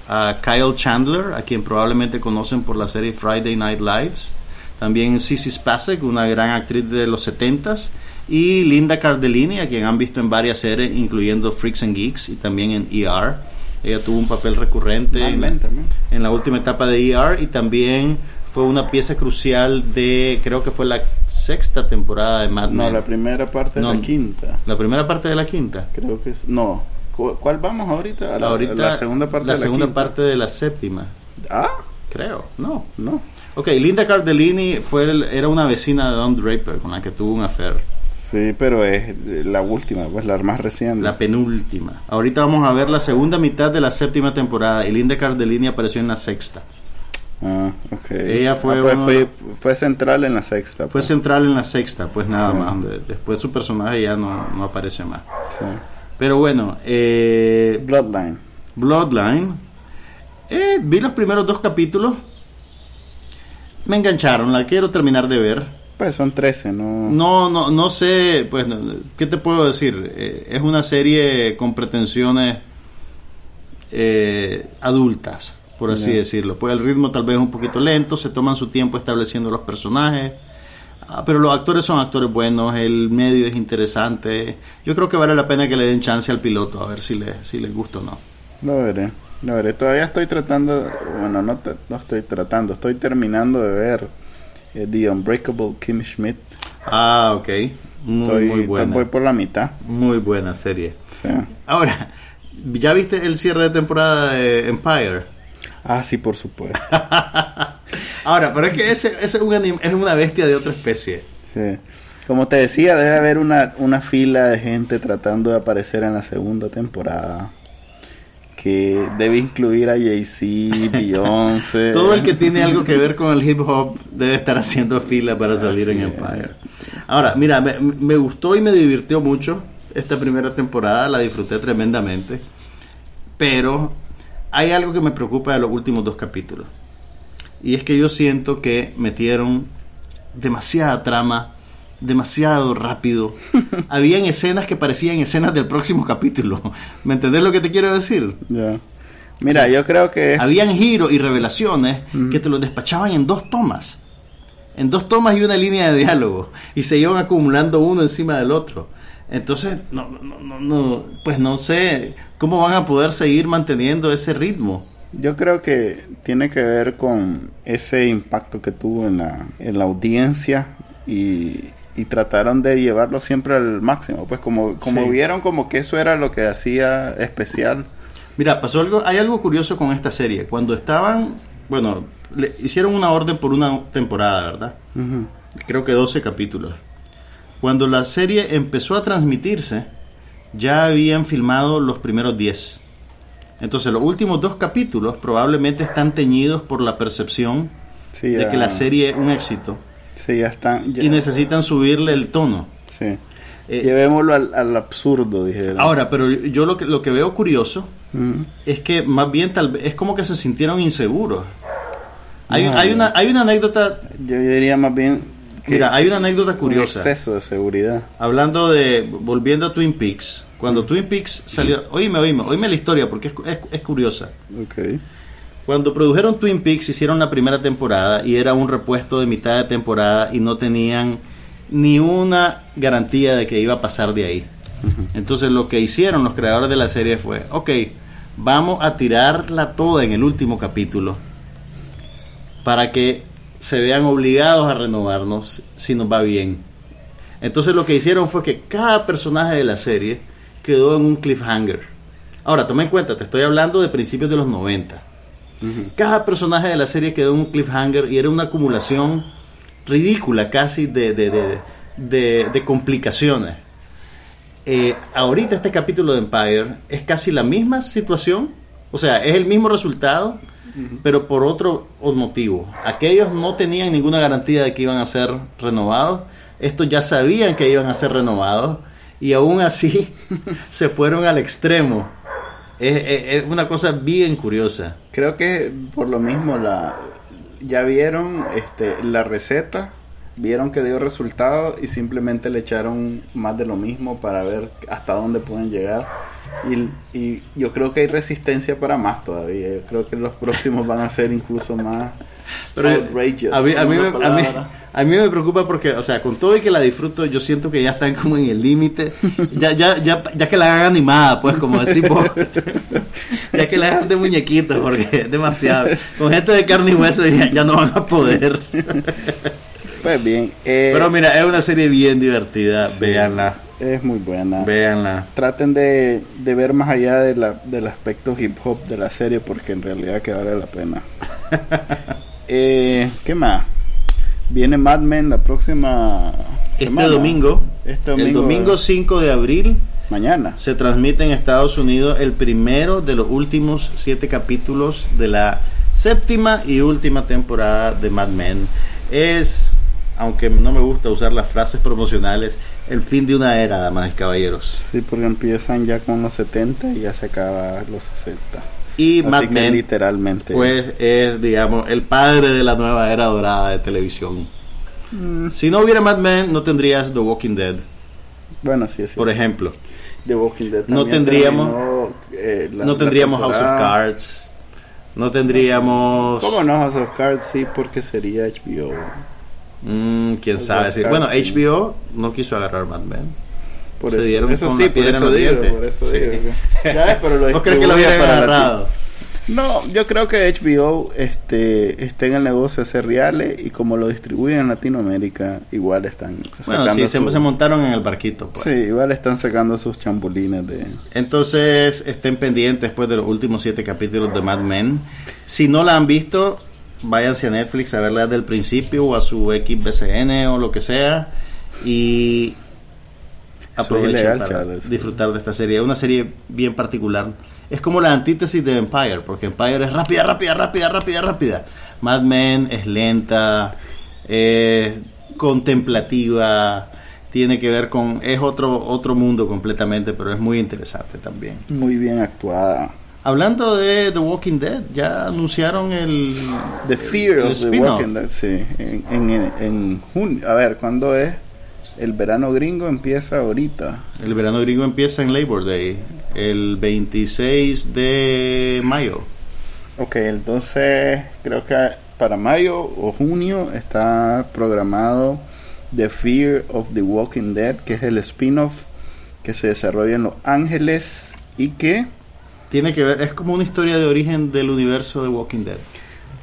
a Kyle Chandler, a quien probablemente conocen por la serie Friday Night Lives. También Sissy Spacek, una gran actriz de los 70s. Y Linda Cardellini, a quien han visto en varias series, incluyendo Freaks and Geeks y también en ER. Ella tuvo un papel recurrente en, la última etapa de ER y también fue una pieza crucial de, creo que fue la sexta temporada de Mad Men. No, la primera parte de la quinta. La primera parte de la quinta. Creo que es, no. ¿Cuál vamos ahorita? la, ahorita, la segunda parte la de la segunda parte de la séptima. Ah, creo. No, no. Ok, Linda Cardellini fue era una vecina de Don Draper con la que tuvo un affair. Sí, pero es la última, pues la más reciente. La penúltima. Ahorita vamos a ver la segunda mitad de la séptima temporada y Linda Cardellini apareció en la sexta. Ah, ok. Ella fue, ah, pues fue, central en la sexta. Fue pues. central en la sexta, pues nada más. Después su personaje ya no, no aparece más. Sí. Pero bueno, eh, Bloodline. Bloodline. Eh, vi los primeros dos capítulos. Me engancharon, la quiero terminar de ver. Pues son 13, ¿no? No, no, no sé, pues, ¿qué te puedo decir? Eh, es una serie con pretensiones eh, adultas, por así decirlo. Pues el ritmo tal vez es un poquito lento, se toman su tiempo estableciendo los personajes, ah, pero los actores son actores buenos, el medio es interesante. Yo creo que vale la pena que le den chance al piloto, a ver si les, si les gusta o no. Lo veré, lo veré. Todavía estoy tratando, bueno, no, no estoy tratando, estoy terminando de ver eh, The Unbreakable Kim Schmidt. Ah, ok. Muy, muy buena. Voy por la mitad. Muy buena serie. Ahora, ¿ya viste el cierre de temporada de Empire? Ah, sí, por supuesto. Ahora, pero es que ese, ese es, un es una bestia de otra especie. Sí. Como te decía, debe haber una, una fila de gente tratando de aparecer en la segunda temporada que debe incluir a Jay-Z, Beyoncé. Todo el que tiene algo que ver con el hip hop debe estar haciendo fila para salir en Empire. Ahora, mira, me, gustó y me divirtió mucho esta primera temporada, la disfruté tremendamente, pero hay algo que me preocupa de los últimos dos capítulos. Y es que yo siento que metieron demasiada trama demasiado rápido. Habían escenas que parecían escenas del próximo capítulo. ¿Me entendés lo que te quiero decir? Ya. Mira, yo creo que... Habían giros y revelaciones que te los despachaban en dos tomas. En dos tomas y una línea de diálogo. Y se iban acumulando uno encima del otro. Entonces, no, no, no, no, pues no sé cómo van a poder seguir manteniendo ese ritmo. Yo creo que tiene que ver con ese impacto que tuvo en la, en la audiencia y, y trataron de llevarlo siempre al máximo, pues como, como vieron como que eso era lo que hacía especial. Mira, pasó algo, hay algo curioso con esta serie. Cuando estaban, bueno, le hicieron una orden por una temporada, ¿verdad? Creo que 12 capítulos. Cuando la serie empezó a transmitirse, ya habían filmado los primeros 10. Entonces los últimos dos capítulos probablemente están teñidos por la percepción de que la serie es un éxito Sí, ya están. Y necesitan subirle el tono. Sí. Eh, Llevémoslo al, absurdo, dijeron. Ahora, pero yo lo que, lo que veo curioso es que más bien tal vez es como que se sintieron inseguros. Hay, hay, una, hay una anécdota. Yo diría más bien. Mira, hay una anécdota curiosa. exceso de seguridad. Hablando de. Volviendo a Twin Peaks. Cuando Twin Peaks salió. Oíme, oíme, oíme la historia porque es, es, es curiosa. Okay. Cuando produjeron Twin Peaks hicieron la primera temporada y era un repuesto de mitad de temporada y no tenían ni una garantía de que iba a pasar de ahí. Entonces lo que hicieron los creadores de la serie fue, ok, vamos a tirarla toda en el último capítulo para que se vean obligados a renovarnos si nos va bien. Entonces lo que hicieron fue que cada personaje de la serie quedó en un cliffhanger. Ahora, toma en cuenta, te estoy hablando de principios de los 90. Cada personaje de la serie quedó en un cliffhanger y era una acumulación ridícula casi de, de, complicaciones. Eh, ahorita este capítulo de Empire es casi la misma situación, o sea, es el mismo resultado, pero por otro motivo. Aquellos no tenían ninguna garantía de que iban a ser renovados, estos ya sabían que iban a ser renovados y aún así se fueron al extremo. Es, es, una cosa bien curiosa. Creo que por lo mismo la, ya vieron este, la receta, vieron que dio resultado y simplemente le echaron más de lo mismo para ver hasta dónde pueden llegar. Y, y yo creo que hay resistencia para más todavía. Yo creo que los próximos van a ser incluso más Pero outrageous. A mí, a, mí me, a, mí, me, preocupa porque, o sea, con todo y que la disfruto, yo siento que ya están como en el límite. Ya, ya, ya, ya que la hagan animada, pues, como decimos. ya que la hagan de muñequitos, porque es demasiado. Con gente de carne y hueso ya, no van a poder. Pues bien. Eh, Pero mira, es una serie bien divertida, véanla. Es muy buena. Véanla. Traten de, de ver más allá de la, del aspecto hip hop de la serie porque en realidad que vale la pena. eh, ¿Qué más? Viene Mad Men la próxima este domingo, este domingo. El domingo 5 de abril Mañana. Se transmite en Estados Unidos el primero de los últimos siete capítulos de la séptima y última temporada de Mad Men. Es, aunque no me gusta usar las frases promocionales, el fin de una era, damas y caballeros. Sí, porque empiezan ya con los 70 y ya se acaba los 60. Y Mad Men, literalmente. Pues es, digamos, el padre de la nueva era dorada de televisión. Mm. Si no hubiera Mad Men, no tendrías The Walking Dead. Bueno, sí, sí. Por ejemplo. The Walking Dead no tendríamos eh, no tendríamos House of Cards no tendríamos ¿cómo no House of Cards? sí porque sería HBO mm, quién sabe bueno HBO no quiso agarrar Mad Men por se eso, dieron eso sí por eso, digo, por eso sí. digo, ya, pero lo ¿No crees que lo hubieran agarrado? No, yo creo que HBO este, está en el negocio de hacer reales y como lo distribuyen en Latinoamérica, igual están Bueno, sí, se, montaron en el barquito. Pues. Sí, igual están sacando sus chambulines de... Entonces, estén pendientes después de los últimos siete capítulos de Mad Men. Si no la han visto, váyanse a Netflix a verla desde el principio o a su XBCN o lo que sea y aprovechen para disfrutar de esta serie. Es una serie bien particular es como la antítesis de Empire, porque Empire es rápida, rápida, rápida, rápida, rápida. Mad Men es lenta, es contemplativa, tiene que ver con es otro otro mundo completamente, pero es muy interesante también. Muy bien actuada. Hablando de The Walking Dead, ya anunciaron el The Fear of the Walking Dead, sí, en, en, en junio. A ver, ¿cuándo es? El verano gringo empieza ahorita. El verano gringo empieza en Labor Day, el 26 de mayo. Ok, entonces creo que para mayo o junio está programado The Fear of the Walking Dead, que es el spin-off que se desarrolla en Los Ángeles y que... Tiene que ver, es como una historia de origen del universo de Walking Dead.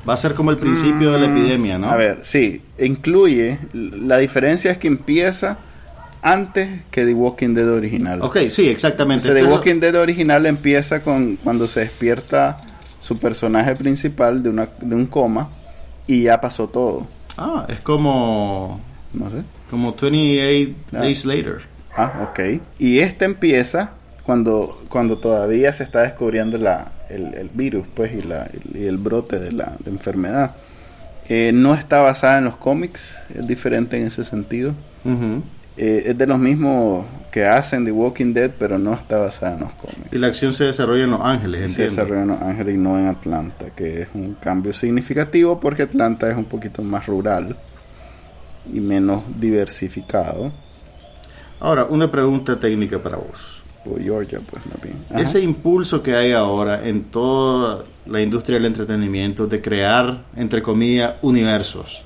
Va a ser como el principio de la mm, epidemia, ¿no? A ver, sí, incluye, la diferencia es que empieza antes que The Walking Dead original. Ok, sí, exactamente. The Walking Dead original empieza con cuando se despierta su personaje principal de, una, de un coma y ya pasó todo. Ah, es como... No sé. Como 28 ah. Days Later. Ah, ok. Y este empieza cuando, cuando todavía se está descubriendo la, el, virus pues y, la, y el brote de la enfermedad. Eh, no está basada en los cómics, es diferente en ese sentido. Eh, es de los mismos que hacen The Walking Dead, pero no está basada en los cómics. Y la acción se desarrolla en Los Ángeles, Se desarrolla en Los Ángeles y no en Atlanta, que es un cambio significativo porque Atlanta es un poquito más rural y menos diversificado. Ahora, una pregunta técnica para vos. Georgia, pues, más bien. Ese impulso que hay ahora en toda la industria del entretenimiento de crear, entre comillas, universos,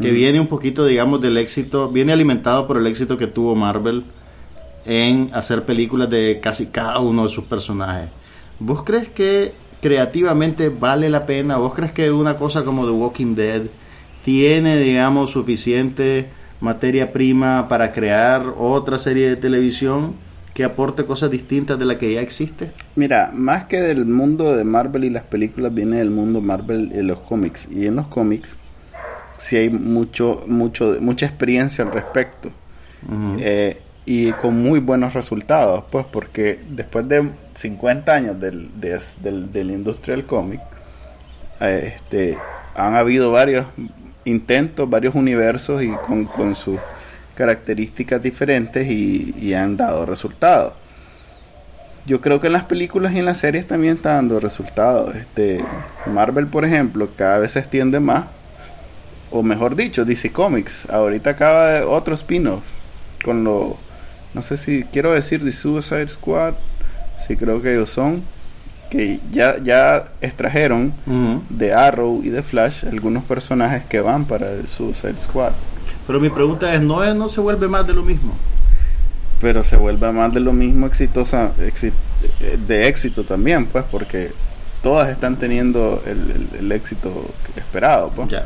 que viene un poquito, digamos, del éxito, viene alimentado por el éxito que tuvo Marvel en hacer películas de casi cada uno de sus personajes. ¿Vos crees que creativamente vale la pena? ¿Vos crees que una cosa como The Walking Dead tiene, digamos, suficiente materia prima para crear otra serie de televisión que aporte cosas distintas de la que ya existe? Mira, más que del mundo de Marvel y las películas, viene del mundo Marvel y los cómics. Y en los cómics sí hay mucho, mucho, mucha experiencia al respecto. Eh, y con muy buenos resultados, pues porque después de 50 años del, del, de la industria del cómic, eh, este, han habido varios intentos, varios universos y con, con sus características diferentes y, han dado resultados. Yo creo que en las películas y en las series también está dando resultados. Este, Marvel, por ejemplo, cada vez se extiende más. O mejor dicho, DC Comics. Ahorita acaba otro spin-off. Con lo. No sé si quiero decir The Suicide Squad. Sí, creo que ellos son que ya, ya extrajeron de Arrow y de Flash algunos personajes que van para el Suicide Squad. Pero mi pregunta es, ¿no, no se vuelve más de lo mismo? Pero se vuelve más de lo mismo exitosa, de éxito también, pues, porque todas están teniendo el, éxito esperado, pues. Ya.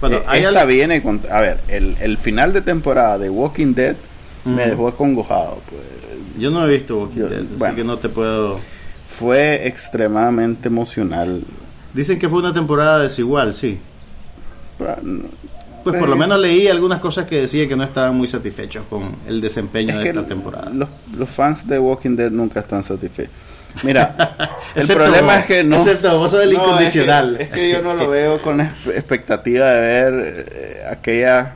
Bueno, eh, esta viene con... A ver, el, el final de temporada de Walking Dead me dejó acongojado, pues. Yo no he visto Walking Dead, así que no te puedo fue extremadamente emocional. Dicen que fue una temporada desigual, sí. Pues por lo menos leí algunas cosas que decían que no estaban muy satisfechos con el desempeño de esta temporada. Los, fans de Walking Dead nunca están satisfechos. Mira, el problema es que no. Excepto vos sos el incondicional. Es que, yo no lo veo con expectativa de ver eh, aquella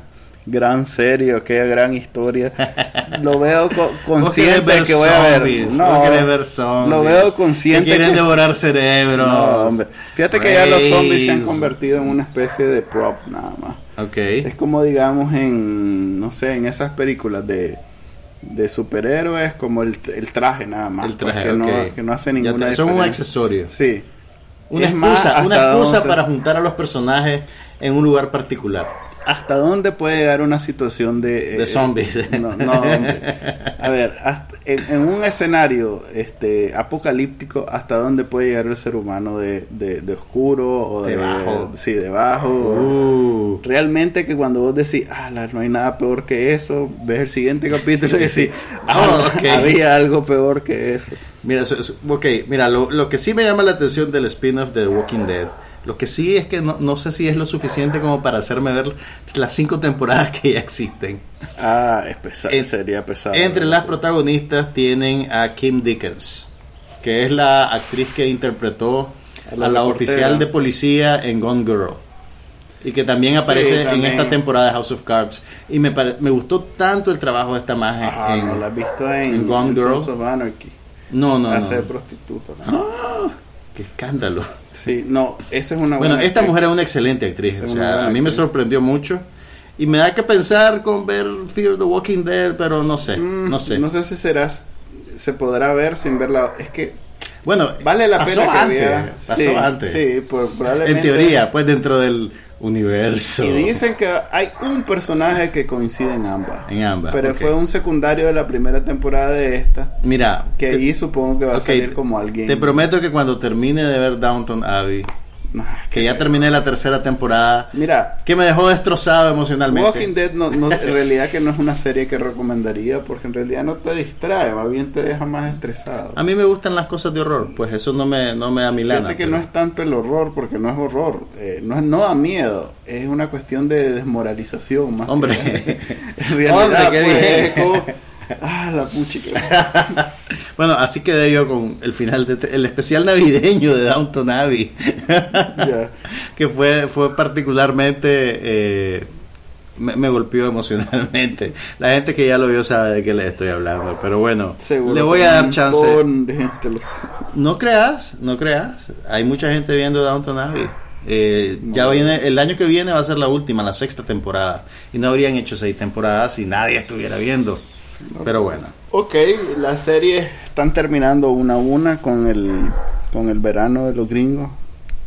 gran serie, aquella gran historia. Lo veo consciente que voy a ver. No, ver zombies. Lo veo consciente. Que quieren devorar cerebros. No, hombre. Fíjate que ya los zombies se han convertido en una especie de prop nada más. Okay. Es como digamos en, no sé, en esas películas de, de superhéroes, como el, el traje nada más. El traje, que, no, que no hace ninguna. Son un accesorio. Sí. Una excusa, una excusa para juntar a los personajes en un lugar particular hasta dónde puede llegar una situación de... de zombies. No, no, A ver, en, un escenario este apocalíptico, ¿hasta dónde puede llegar el ser humano de, de, oscuro o de... Debajo. Sí, debajo. Uh. Realmente que cuando vos decís, ah, no hay nada peor que eso, ves el siguiente capítulo y decís, ah, había algo peor que eso. Mira, ok, mira, lo, lo que sí me llama la atención del spin-off de The Walking Dead lo que sí es que no, sé si es lo suficiente como para hacerme ver las cinco temporadas que ya existen. Ah, es pesado, sería pesado. Entre las protagonistas tienen a Kim Dickens, que es la actriz que interpretó a la, oficial de policía en Gone Girl. Y que también aparece en esta temporada de House of Cards. Y me, me gustó tanto el trabajo de esta magia Ajá, no la has visto en, Gone Girl. of Anarchy. No, no, Hace prostituta. Ah, ¡Qué escándalo! Sí, no, esa es una Bueno, esta mujer es una excelente actriz, o sea, a mí me sorprendió mucho. Y me da que pensar con ver Fear the Walking Dead, pero no sé, mm, no sé. No sé si serás, se podrá ver sin verla. Es que bueno, vale la pena que antes, Pasó antes. Sí, probablemente. En teoría, pues dentro del universo. Y dicen que hay un personaje que coincide en ambas. En ambas. Pero fue un secundario de la primera temporada de esta. Mira. Que ahí supongo que va a salir como alguien. Te prometo que cuando termine de ver Downton Abbey que ya terminé la tercera temporada. Mira, que me dejó destrozado emocionalmente. Walking Dead no, en realidad que no es una serie que recomendaría porque en realidad no te distrae, más bien te deja más estresado. A mí me gustan las cosas de horror, pues eso no me, no me da milana. Fíjate que no es tanto el horror porque no es horror, eh, no, es, no da miedo, es una cuestión de desmoralización más. Hombre, en realidad, Hombre, qué pues, ah, la puchica. Bueno, así quedé yo con el final de el especial navideño de Downton Abbey, que fue fue particularmente eh, me, golpeó emocionalmente. La gente que ya lo vio sabe de qué le estoy hablando, pero bueno, le voy a dar chance. No creas, no creas. Hay mucha gente viendo Downton Abbey. Eh, ya viene el año que viene va a ser la última, la sexta temporada y no habrían hecho seis temporadas si nadie estuviera viendo. Pero bueno. Ok, las series están terminando una a una con el con el verano de los gringos.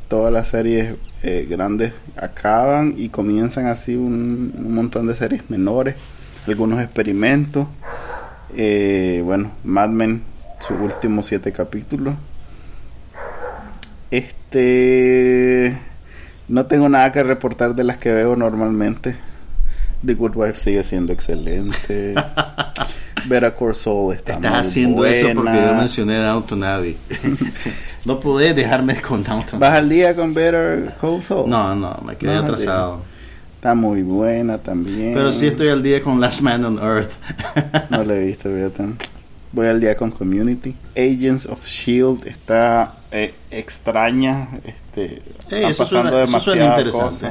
Todas las series eh, grandes acaban y comienzan así un, montón de series menores, algunos experimentos. Eh, bueno, Mad Men, sus últimos siete capítulos. Este. No tengo nada que reportar de las que veo normalmente. The Good Wife sigue siendo excelente. Better Call Saul está Estás haciendo eso porque yo mencioné Downton Abbey. no podés dejarme con Downton ¿Vas al día con Better Call Saul? No, no, me quedé atrasado. Está muy buena también. Pero sí estoy al día con Last Man on Earth. no lo he visto, fíjate. Voy al día con Community. Agents of Shield está eh, extraña. Este, eso, suena, eso suena interesante.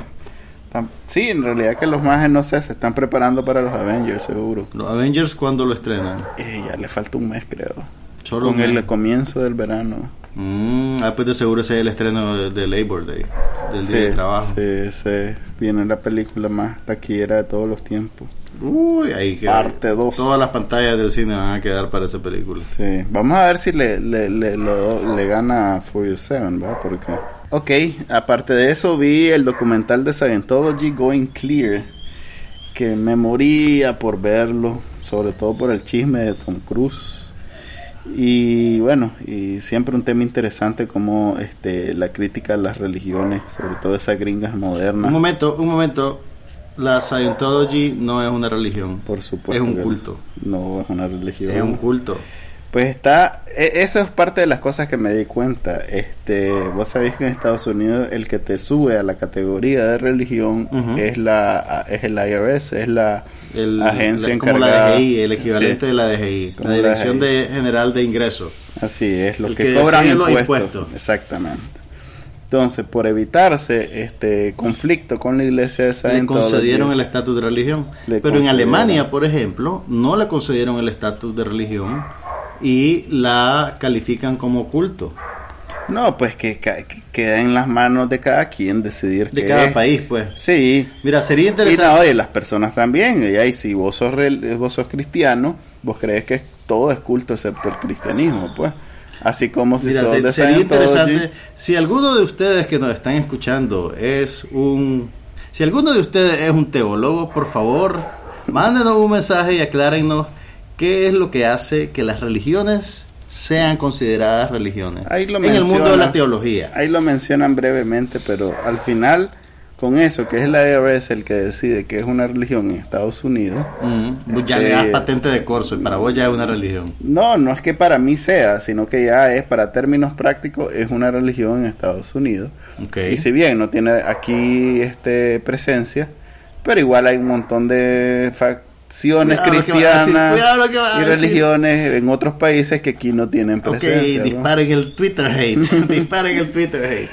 Sí, en realidad que los más no sé, se están preparando para los Avengers, seguro. ¿Los Avengers cuándo lo estrenan? Eh, ya le falta un mes, creo. Solo Con el comienzo del verano. Mm, ah, pues de seguro ese es el estreno de, Labor Day, del día de trabajo. Sí, sí. Viene la película más taquillera de todos los tiempos. Uy, ahí que Parte 2. Todas las pantallas del cine van a quedar para esa película. Sí. Vamos a ver si le, le, le, le gana Furious 7, ¿verdad? Porque Ok, aparte de eso vi el documental de Scientology Going Clear, que me moría por verlo, sobre todo por el chisme de Tom Cruise. Y bueno, y siempre un tema interesante como este la crítica a las religiones, sobre todo esas gringas modernas. Un momento, un momento. La Scientology no es una religión. Por supuesto. Es un culto. No es una religión. Es un culto. Pues está, e, eso es parte de las cosas que me di cuenta. Este, vos sabéis que en Estados Unidos el que te sube a la categoría de religión es la es el IRS, es la agencia encargada. la DGI, el equivalente de la DGI, la Dirección de General de Ingresos. Así es, los que, cobran impuestos. Exactamente. Entonces, por evitarse este conflicto con la iglesia de Le concedieron el estatus de religión. Pero en Alemania, por ejemplo, no le concedieron el estatus de religión y la califican como culto. No, pues que, queda en las manos de cada quien decidir. De cada país, pues. Sí. Mira, sería interesante. Y las personas también. Y si vos sos, vos sos cristiano, vos crees que todo es culto excepto el cristianismo, pues. Así como si Mira, sería interesante. Si alguno de ustedes que nos están escuchando es un. Si alguno de ustedes es un teólogo, por favor, mándenos un mensaje y aclárenos ¿Qué es lo que hace que las religiones sean consideradas religiones en el mundo de la teología? Ahí lo mencionan brevemente, pero al final, con eso, que es la IRS el que decide que es una religión en Estados Unidos. Pues ya le das este, patente de corso y para vos ya es una religión. No, no es que para mí sea, sino que ya es, para términos prácticos, es una religión en Estados Unidos. Y si bien no tiene aquí este presencia, pero igual hay un montón de cristianas y religiones en otros países que aquí no tienen presencia. Ok, disparen el Twitter hate. disparen el Twitter hate.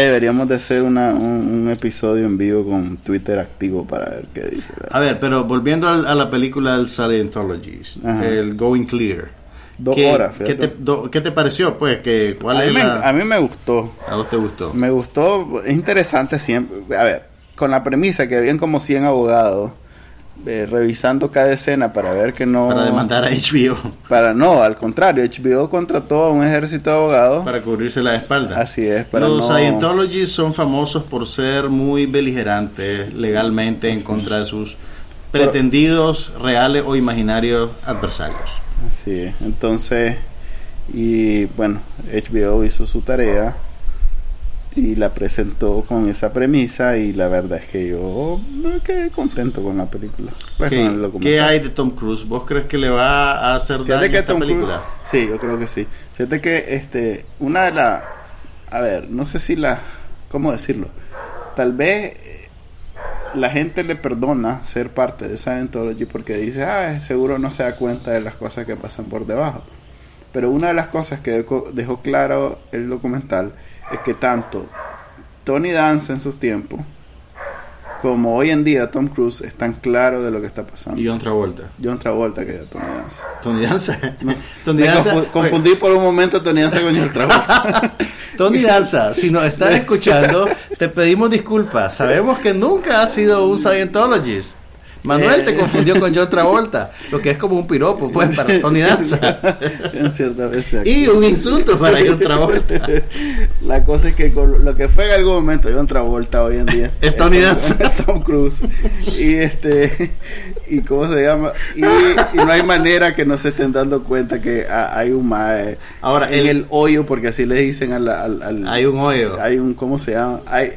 Deberíamos de hacer un episodio en vivo con Twitter activo para ver qué dice. A ver, pero volviendo a, la película del Scientology, el Going Clear. Dos horas. ¿qué te, ¿Qué te, pareció? Pues que cuál a, es mí me, a mí me gustó. ¿A vos te gustó? Me gustó. Es interesante siempre. A ver, con la premisa que habían como 100 abogados eh, revisando cada escena para ver que no... Para demandar a HBO. Para no, al contrario, HBO contrató a un ejército de abogados. Para cubrirse la espalda. Así es. Para Los Scientology son famosos por ser muy beligerantes legalmente en contra de sus pretendidos, reales o imaginarios adversarios. Así es. Entonces, y bueno, HBO hizo su tarea y la presentó con esa premisa y la verdad es que yo me quedé contento con la película. Pues, ¿Qué, hay de Tom Cruise? ¿Vos crees que le va a hacer daño que esta película? sí, yo creo que sí. Fíjate que este una de las a ver, no sé si la cómo decirlo. Tal vez eh, la gente le perdona ser parte de esa anthology porque dice, ah, seguro no se da cuenta de las cosas que pasan por debajo. Pero una de las cosas que dejó claro el documental es que tanto Tony Dance en sus tiempos como hoy en día Tom Cruise están claros de lo que está pasando. Y John Travolta. John Travolta que era Tony Danza. Tony Danza. Tony Danza. confundí por un momento a Tony Danza con John Travolta. Tony Danza, si nos estás escuchando, te pedimos disculpas. Sabemos que nunca has sido un Scientologist. Manuel te eh. confundió con John Travolta, lo que es como un piropo, pues, para Tony Danza. en cierta vez y un insulto para John Travolta. La cosa es que lo que fue en algún momento John Travolta hoy en día es Tony Danza. Tom Cruise. Y este, y cómo se llama, y, no hay manera que no se estén dando cuenta que hay un mae Ahora, en el, hoyo, porque así le dicen al, al, Hay un hoyo. Hay un, ¿cómo se llama? Hay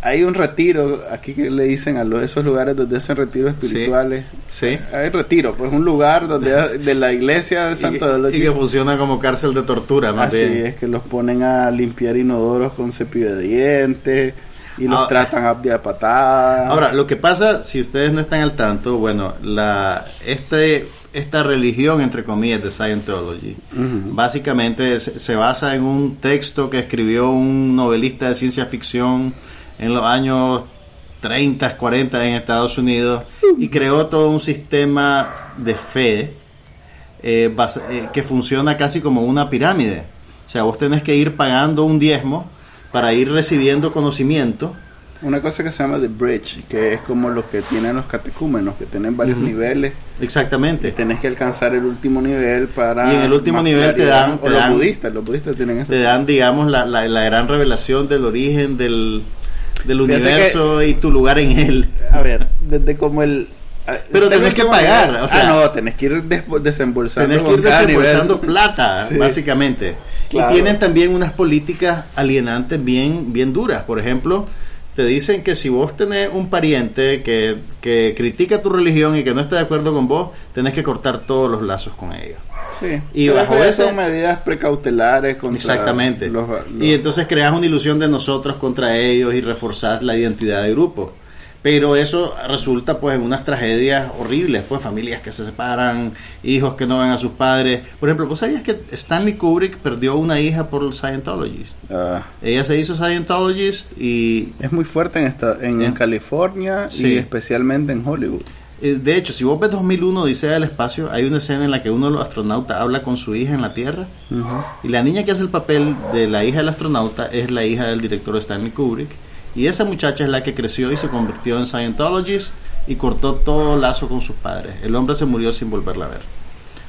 hay un retiro aquí que le dicen a los, esos lugares donde hacen retiros espirituales. Sí. Hay retiro, pues un lugar donde de la iglesia de Santo de Y que funciona como cárcel de tortura, más Así es, que los ponen a limpiar inodoros con cepillo de dientes y los tratan a, de patada. Ahora, lo que pasa, si ustedes no están al tanto, bueno, la este esta religión, entre comillas, de Scientology, básicamente se basa en un texto que escribió un novelista de ciencia ficción en los años 30, 40 en Estados Unidos y creó todo un sistema de fe eh, eh, que funciona casi como una pirámide. O sea, vos tenés que ir pagando un diezmo para ir recibiendo conocimiento. Una cosa que se llama The Bridge, que es como los que tienen los catecúmenos, que tienen varios niveles. Exactamente. tenés que alcanzar el último nivel para... Y en el último nivel te dan... los budistas, los budistas tienen eso. Te dan, digamos, la, la, la gran revelación del origen del, del universo y tu lugar en él. A ver, desde como el pero tenés que pagar, o sea, ah, no, tenés que ir desembolsando. Tenés que ir desembolsando plata, básicamente. Y tienen también unas políticas alienantes bien, bien duras. Por ejemplo, te dicen que si vos tenés un pariente que, que critica tu religión y que no está de acuerdo con vos, tenés que cortar todos los lazos con ellos. Sí. Y bajo eso son medidas precautelares contra Exactamente. Y entonces creas una ilusión de nosotros contra ellos y reforzás la identidad de grupo. Pero eso resulta pues en unas tragedias horribles, pues familias que se separan, hijos que no ven a sus padres. Por ejemplo, ¿vos sabías que Stanley Kubrick perdió una hija por Scientologist? Ah. Ella se hizo Scientologist y... Es muy fuerte en, esta, en, California y especialmente en Hollywood de hecho, si vos ves 2001 Odisea del Espacio, hay una escena en la que uno de los astronautas habla con su hija en la Tierra. Y la niña que hace el papel de la hija del astronauta es la hija del director Stanley Kubrick. Y esa muchacha es la que creció y se convirtió en Scientologist y cortó todo lazo con sus padres. El hombre se murió sin volverla a ver.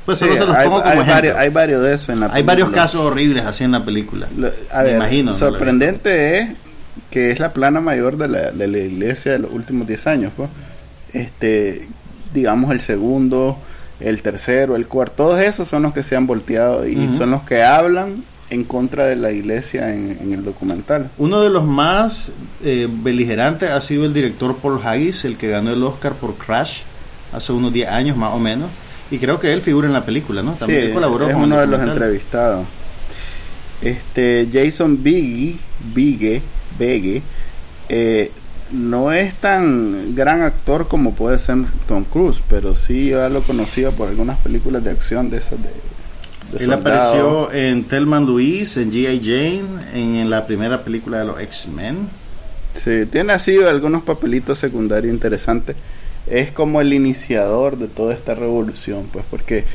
Pues solo se los pongo como ejemplo. hay varios de eso en la Hay varios casos horribles así en la película. Me imagino. Sorprendente es que es la plana mayor de la, de la iglesia de los últimos 10 años. Pues este, digamos el segundo, el tercero, el cuarto, todos esos son los que se han volteado y son los que hablan en contra de la iglesia en, el documental. Uno de los más eh, beligerantes ha sido el director Paul Haggis, el que ganó el Oscar por Crash hace unos 10 años más o menos. Y creo que él figura en la película, ¿no? También colaboró es uno de los entrevistados. Este Jason Biggie, Bigge, Bigge eh, no es tan gran actor como puede ser Tom Cruise, pero sí ya lo conocía por algunas películas de acción de esas de, Él apareció en Thelma Louise, en G.I. Jane, en, la primera película de los X-Men. Sí, tiene así algunos papelitos secundarios interesantes. Es como el iniciador de toda esta revolución, pues, porque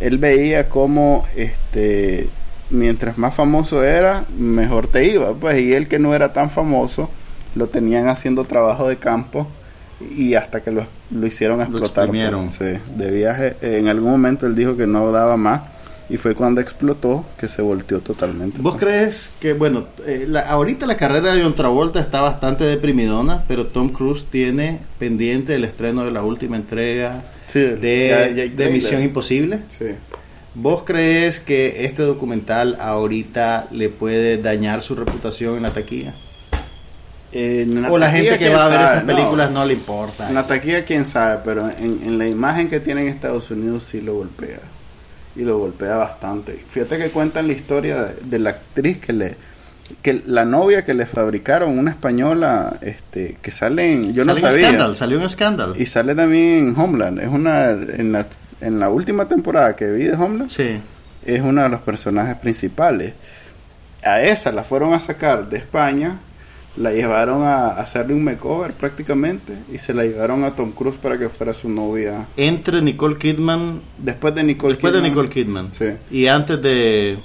él veía como este mientras más famoso era, mejor te iba, pues, y él que no era tan famoso, lo tenían haciendo trabajo de campo y hasta que lo, lo hicieron explotar. Lo sí, de viaje. En algún momento él dijo que no daba más y fue cuando explotó que se volteó totalmente. ¿Vos crees que, bueno, eh, ahorita la carrera de John Travolta está bastante deprimidona, pero Tom Cruise tiene pendiente el estreno de la última entrega de, de Misión Imposible? Sí. ¿Vos crees que este documental ahorita le puede dañar su reputación en la taquilla? O la gente que va a ver esas películas no, le importa. En la taquilla quién sabe, pero en, la imagen que tiene en Estados Unidos sí lo golpea. Y lo golpea bastante. Fíjate que cuentan la historia de, la actriz que le que la novia que le fabricaron una española este que sale en yo no sabía salió un escándalo y sale también en Homeland es una en la en la última temporada que vi de Homeland sí es uno de los personajes principales. A esa la fueron a sacar de España, la llevaron a hacerle un makeover prácticamente y se la llevaron a Tom Cruise para que fuera su novia. Entre Nicole Kidman. Después de Nicole después de Nicole Kidman. Sí. Y antes de.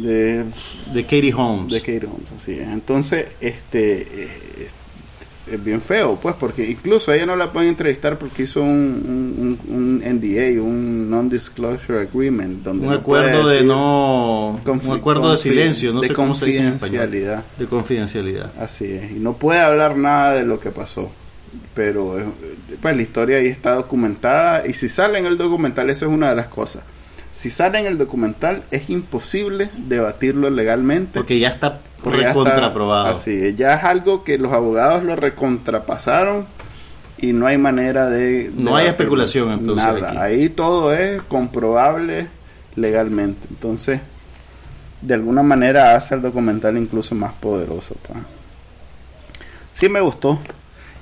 De, de Katie Holmes. De Katie Holmes, así es. Entonces, este. Es bien feo, pues, porque incluso ella no la pueden entrevistar porque hizo un, un, NDA, un Non-Disclosure Agreement. Donde un acuerdo de no. Un acuerdo de silencio, no de sé cómo se dice en español. De confidencialidad. Así es, y no puede hablar nada de lo que pasó. Pero, pues, la historia ahí está documentada, y si sale en el documental, eso es una de las cosas. Si sale en el documental, es imposible debatirlo legalmente. Porque ya está recontraprobado. Así, ya es algo que los abogados lo recontrapasaron y no hay manera de... no hay especulación entonces. Nada, ahí todo es comprobable legalmente. Entonces, de alguna manera hace el documental incluso más poderoso. Pa. Sí me gustó.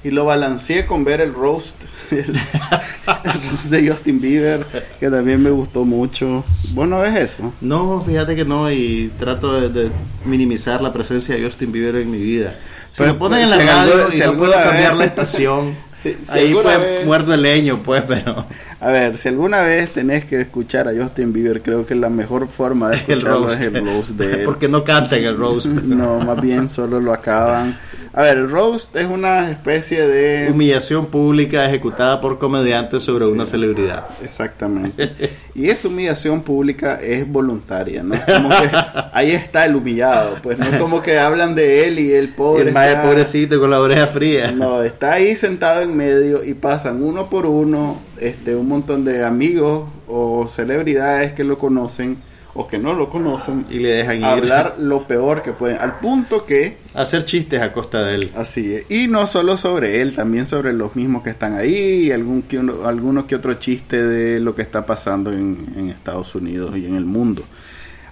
Y lo balanceé con ver el roast, el, roast de Justin Bieber, que también me gustó mucho. ¿Vos no ves eso? No, fíjate que no, y trato de, minimizar la presencia de Justin Bieber en mi vida. Si me ponen en la radio y no puedo cambiar la estación, ahí pues muerto el leño, pues, pero... A ver, si alguna vez tenés que escuchar a Justin Bieber, creo que la mejor forma de escucharlo es el roast de él. Porque no canta en el roast. no, más bien solo lo acaban a ver, el roast es una especie de... Humillación pública ejecutada por comediantes sobre una celebridad. Exactamente. Y esa humillación pública es voluntaria, ¿no? Como que ahí está el humillado, pues no es como que hablan de él y el pobre... El más pobrecito con la oreja fría. No, está ahí sentado en medio y pasan uno por uno este, un montón de amigos o celebridades que lo conocen o que no lo conocen y le dejan ir. hablar lo peor que pueden, al punto que hacer chistes a costa de él. Así es. Y no solo sobre él, también sobre los mismos que están ahí, y algún que uno, algunos que otro chiste de lo que está pasando en, Estados Unidos y en el mundo.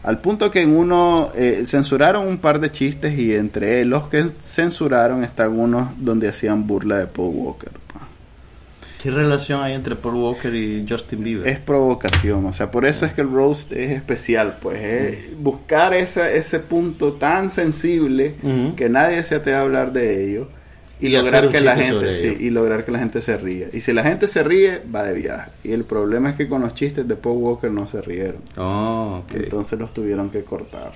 Al punto que en uno eh, censuraron un par de chistes y entre los que censuraron están unos donde hacían burla de Paul Walker. ¿Qué relación hay entre Paul Walker y Justin Bieber? Es provocación, o sea, por eso es que el roast es especial, pues, es buscar ese, ese punto tan sensible que nadie se te a hablar de ello y, lograr que la gente y lograr que la gente se ría. Y si la gente se ríe, va de viaje. Y el problema es que con los chistes de Paul Walker no se rieron. Oh, Entonces los tuvieron que cortar.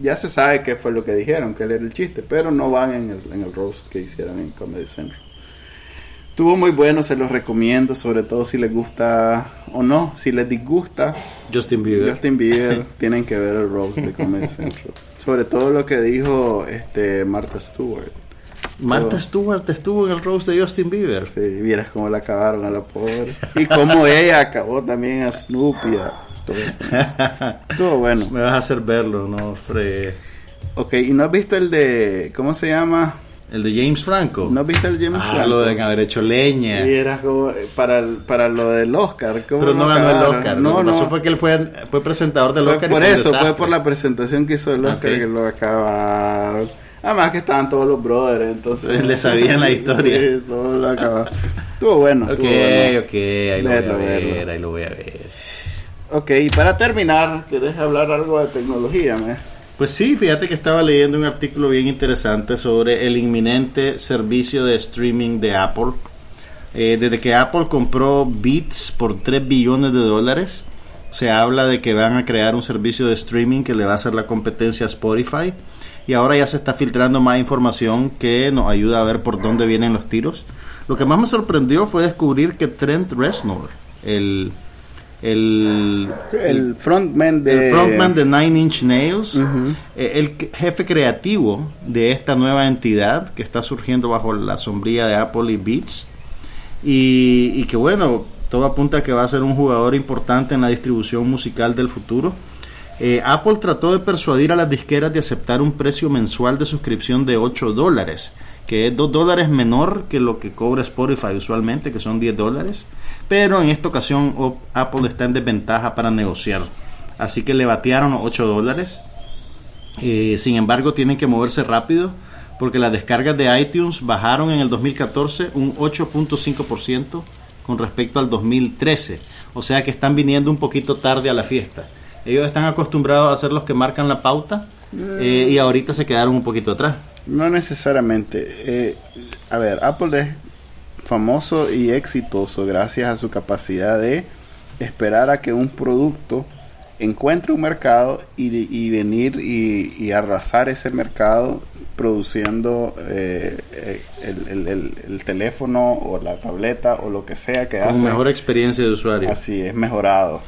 Ya se sabe qué fue lo que dijeron, que él era el chiste, pero no van en el, en el roast que hicieron en Comedy Central. Estuvo muy bueno, se los recomiendo, sobre todo si les gusta o no, si les disgusta Justin Bieber. Justin Bieber, tienen que ver el Rose de Comedy Central. Sobre todo lo que dijo este Martha Stewart. Martha Stewart estuvo en el Rose de Justin Bieber. Sí, vieras cómo la acabaron a la pobre. Y cómo ella acabó también a Snoopy. todo eso. Estuvo bueno. Me vas a hacer verlo, no, Fre. Ok, ¿y no has visto el de. ¿Cómo se llama? El de James Franco. ¿No viste el James ah, lo de haber hecho leña. Y era como eh, para, para lo del Oscar. Pero no ganó el Oscar. No, no. fue que él fue, fue presentador del Oscar. Por eso, fue por la presentación que hizo el Oscar que lo acabaron. Además que estaban todos los brothers, entonces... Le sabían la historia. sí, todo lo acabaron. Estuvo bueno. Ok, ok, ahí lo voy a ver, ahí lo voy a ver. Ok, y para terminar, ¿querés hablar algo de tecnología, me? Pues sí, fíjate que estaba leyendo un artículo bien interesante sobre el inminente servicio de streaming de Apple. Eh, desde que Apple compró Beats por 3 billones de dólares, se habla de que van a crear un servicio de streaming que le va a hacer la competencia a Spotify. Y ahora ya se está filtrando más información que nos ayuda a ver por dónde vienen los tiros. Lo que más me sorprendió fue descubrir que Trent Reznor, el el, el frontman de, frontman de Nine Inch Nails, eh, el jefe creativo de esta nueva entidad que está surgiendo bajo la sombría de Apple y Beats. Y, y que bueno, todo apunta a que va a ser un jugador importante en la distribución musical del futuro. Eh, Apple trató de persuadir a las disqueras de aceptar un precio mensual de suscripción de 8 dólares, que es 2 dólares menor que lo que cobra Spotify usualmente, que son 10 dólares. Pero en esta ocasión Apple está en desventaja para negociar. Así que le batearon 8 dólares. Eh, sin embargo, tienen que moverse rápido porque las descargas de iTunes bajaron en el 2014 un 8.5% con respecto al 2013. O sea que están viniendo un poquito tarde a la fiesta. Ellos están acostumbrados a ser los que marcan la pauta eh, y ahorita se quedaron un poquito atrás. No necesariamente. Eh, a ver, Apple es famoso y exitoso gracias a su capacidad de esperar a que un producto encuentre un mercado y, venir y, arrasar ese mercado produciendo eh, eh, el, teléfono o la tableta o lo que sea que Con mejor experiencia de usuario. Así es, mejorado.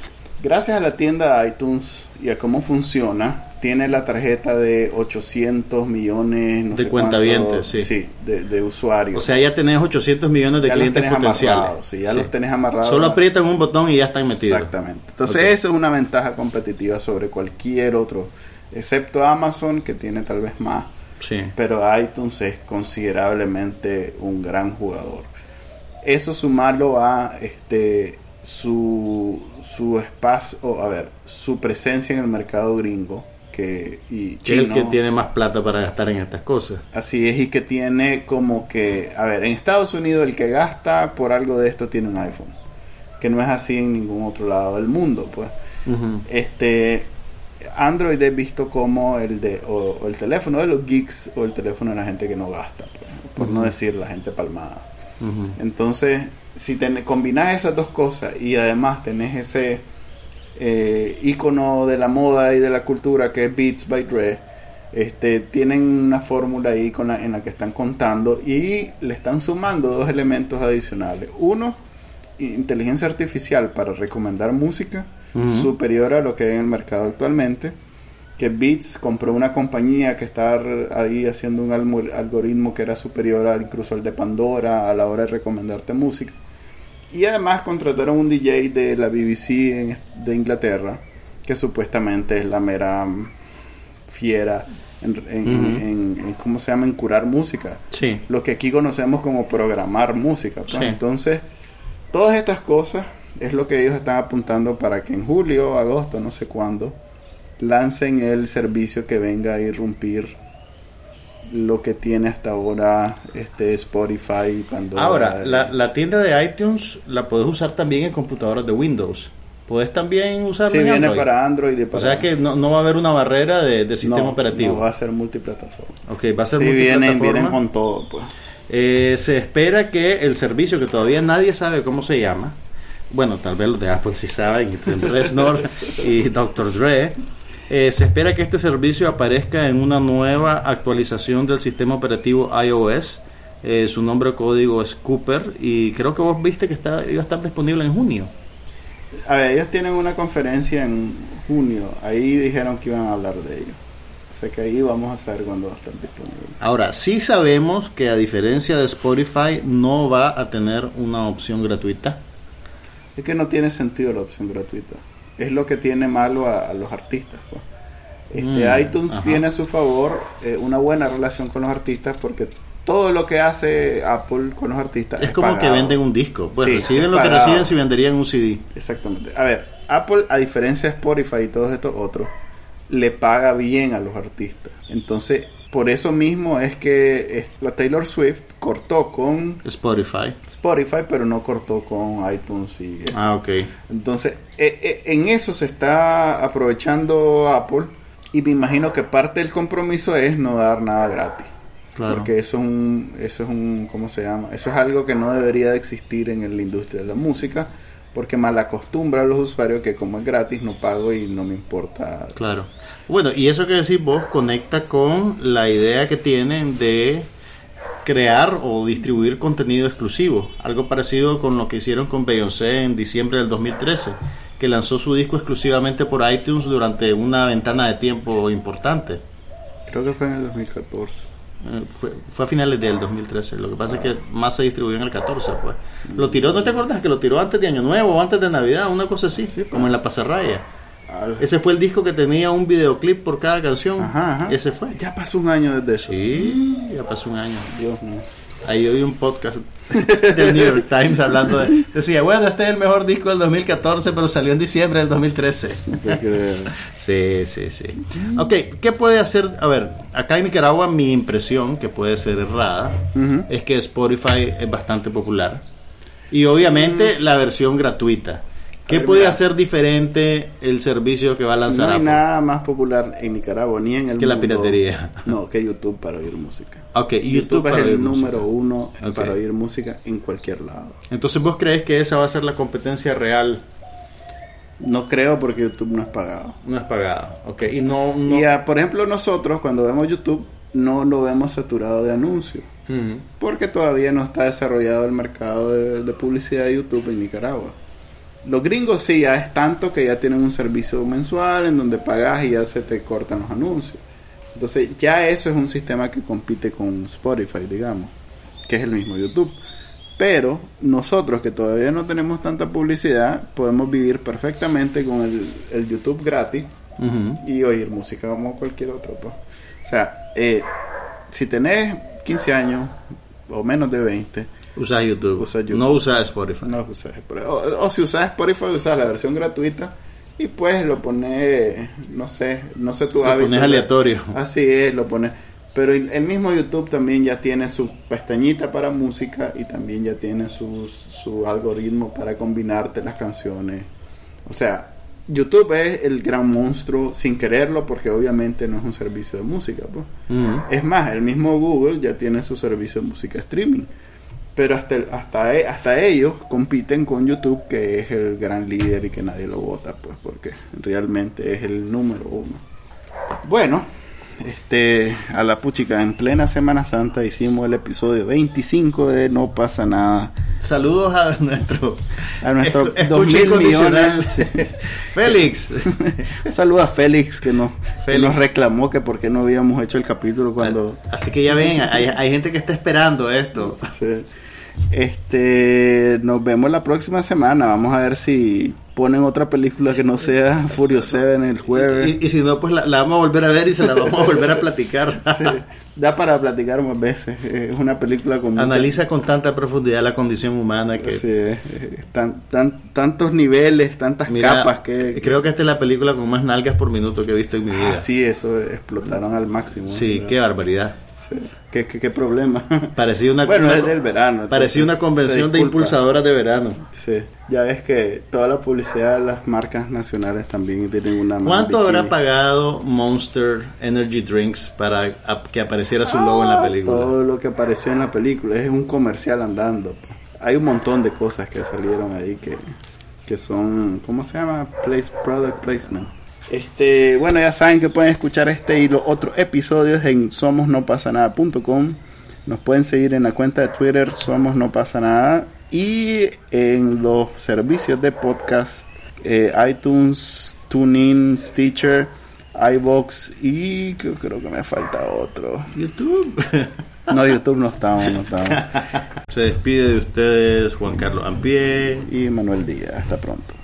Gracias a la tienda iTunes y a cómo funciona, tiene la tarjeta de 800 millones no de cuentavientes, sí, de, usuarios. O sea, ya tenés 800 millones de clientes potenciales. Sí, ya los tenés amarrados. Solo aprietan un botón y ya están metidos. Exactamente. Entonces, eso es una ventaja competitiva sobre cualquier otro, excepto Amazon, que tiene tal vez más. Sí. Pero iTunes es considerablemente un gran jugador. Eso sumarlo a este su, su espacio, a ver, su presencia en el mercado gringo que y el que tiene más plata para gastar en estas cosas. Así es y que tiene como que, a ver, en Estados Unidos el que gasta por algo de esto tiene un iPhone, que no es así en ningún otro lado del mundo, pues. Este Android he visto como el de o, el teléfono de los geeks o el teléfono de la gente que no gasta, pues, por no decir la gente palmada. Entonces, si te combinas esas dos cosas y además tenés ese eh, ícono de la moda y de la cultura que es Beats by Dre, este, tienen una fórmula ahí con en la que están contando y le están sumando dos elementos adicionales. Uno, inteligencia artificial para recomendar música superior a lo que hay en el mercado actualmente. Que Beats compró una compañía que está ahí haciendo un algoritmo que era superior al, incluso al de Pandora a la hora de recomendarte música. Y además contrataron un DJ de la BBC de Inglaterra, que supuestamente es la mera fiera en, ¿cómo se llama? En curar música. Sí. Lo que aquí conocemos como programar música. Pues. Entonces, todas estas cosas es lo que ellos están apuntando para que en julio, agosto, no sé cuándo, lancen el servicio que venga a irrumpir lo que tiene hasta ahora este Spotify Pandora. Ahora, la, la, tienda de iTunes la puedes usar también en computadoras de Windows. Puedes también usarla sí, viene para Android y para... O sea que no, no va a haber una barrera de, de sistema operativo. No, va a ser multiplataforma. Ok, va a ser sí, Vienen, vienen con todo, pues. Eh, se espera que el servicio que todavía nadie sabe cómo se llama, bueno, tal vez los de Apple sí saben, y Reznor y Dr. Dre, eh, se espera que este servicio aparezca en una nueva actualización del sistema operativo iOS. Eh, su nombre código es Cooper y creo que vos viste que está, iba a estar disponible en junio. A ver, ellos tienen una conferencia en junio. Ahí dijeron que iban a hablar de ello. O sea que ahí vamos a saber cuándo va a estar disponible. Ahora, sí sabemos que a diferencia de Spotify no va a tener una opción gratuita. Es que no tiene sentido la opción gratuita es lo que tiene malo a, los artistas. Pues. Este, mm, iTunes tiene a su favor eh, una buena relación con los artistas porque todo lo que hace Apple con los artistas es, como que venden un disco. Pues reciben lo que reciben si venderían un CD. Exactamente. A ver, Apple, a diferencia de Spotify y todos estos otros, le paga bien a los artistas. Entonces, por eso mismo es que la Taylor Swift cortó con Spotify. Spotify, pero no cortó con iTunes y Ah, ok. Entonces, eh, eh, en eso se está aprovechando Apple y me imagino que parte del compromiso es no dar nada gratis. Claro. Porque eso es un eso es un ¿cómo se llama? Eso es algo que no debería de existir en la industria de la música porque mal acostumbra a los usuarios que como es gratis no pago y no me importa. Claro. Bueno, y eso que decís vos conecta con la idea que tienen de crear o distribuir contenido exclusivo, algo parecido con lo que hicieron con Beyoncé en diciembre del 2013, que lanzó su disco exclusivamente por iTunes durante una ventana de tiempo importante. Creo que fue en el 2014. Eh, fue, fue, a finales del 2013. Lo que pasa es que más se distribuyó en el 14, pues. Lo tiró, ¿no te acuerdas? Que lo tiró antes de Año Nuevo o antes de Navidad, una cosa así, como en la pasarraya. Ese fue el disco que tenía un videoclip por cada canción. Ese fue. Ya pasó un año desde eso. Sí, ya pasó un año. Dios mío. Ahí oí un podcast del New York Times hablando de. Decía, bueno, este es el mejor disco del 2014, pero salió en diciembre del 2013. sí, sí, sí. Ok, ¿qué puede hacer? A ver, acá en Nicaragua, mi impresión, que puede ser errada, es que Spotify es bastante popular. Y obviamente la versión gratuita ¿Qué puede hacer diferente el servicio que va a lanzar? No hay nada más popular en Nicaragua ni en el que la piratería. No, que YouTube para oír música. Ok, YouTube, es el número uno para oír música en cualquier lado. Entonces, ¿vos crees que esa va a ser la competencia real? No creo porque YouTube no es pagado. No es pagado, ok. Y no, por ejemplo, nosotros cuando vemos YouTube no lo vemos saturado de anuncios. Porque todavía no está desarrollado el mercado de publicidad de YouTube en Nicaragua. Los gringos sí, ya es tanto que ya tienen un servicio mensual en donde pagas y ya se te cortan los anuncios. Entonces ya eso es un sistema que compite con Spotify, digamos, que es el mismo YouTube. Pero nosotros que todavía no tenemos tanta publicidad, podemos vivir perfectamente con el, YouTube gratis y oír música como cualquier otro. Pues. O sea, eh, si tenés 15 años o menos de 20, Usa YouTube. No usa Spotify. No usa Spotify. O, si usas Spotify, usas la versión gratuita y pues lo pones, no sé, no sé tu lo pones aleatorio. Así es, lo pones. Pero el mismo YouTube también ya tiene su pestañita para música y también ya tiene su, su algoritmo para combinarte las canciones. O sea, YouTube es el gran monstruo sin quererlo porque obviamente no es un servicio de música. Pues. Es más, el mismo Google ya tiene su servicio de música streaming pero hasta, hasta, e, hasta ellos compiten con YouTube, que es el gran líder y que nadie lo vota, pues porque realmente es el número uno. Bueno, este, a la puchica, en plena Semana Santa hicimos el episodio 25 de No pasa nada. Saludos a nuestro a nuestro 2000 millones. Félix. Un saludo a Félix que nos, nos reclamó que por qué no habíamos hecho el capítulo cuando Así que ya ven, hay, hay gente que está esperando esto. Sí. Este, nos vemos la próxima semana. Vamos a ver si ponen otra película que no sea Furious 7 el jueves. Y, si no, pues la, vamos a volver a ver y se la vamos a volver a platicar. da para platicar más veces. Es una película con Analiza con tanta profundidad la condición humana que... Sí, tan, tantos niveles, tantas capas que... Creo que esta es la película con más nalgas por minuto que he visto en mi vida. sí, eso explotaron al máximo. Sí, qué barbaridad. ¿Qué, qué, problema? Parecía una, bueno, es del verano. Parecía una convención de impulsadoras de verano. Sí, ya ves que toda la publicidad de las marcas nacionales también tienen una... ¿Cuánto habrá pagado Monster Energy Drinks para que apareciera su logo en la película? Todo lo que apareció en la película, es un comercial andando. Hay un montón de cosas que salieron ahí que, que son, ¿cómo se llama? Place, product placement. Este, bueno, ya saben que pueden escuchar este y los otros episodios en somosnopasanada.com. Nos pueden seguir en la cuenta de Twitter Somos No Pasa Nada y en los servicios de podcast eh, iTunes, TuneIn, Stitcher, iBox y creo, que me falta otro. YouTube. No, YouTube no estamos, no estamos. Se despide de ustedes Juan Carlos Ampie y Manuel Díaz. Hasta pronto.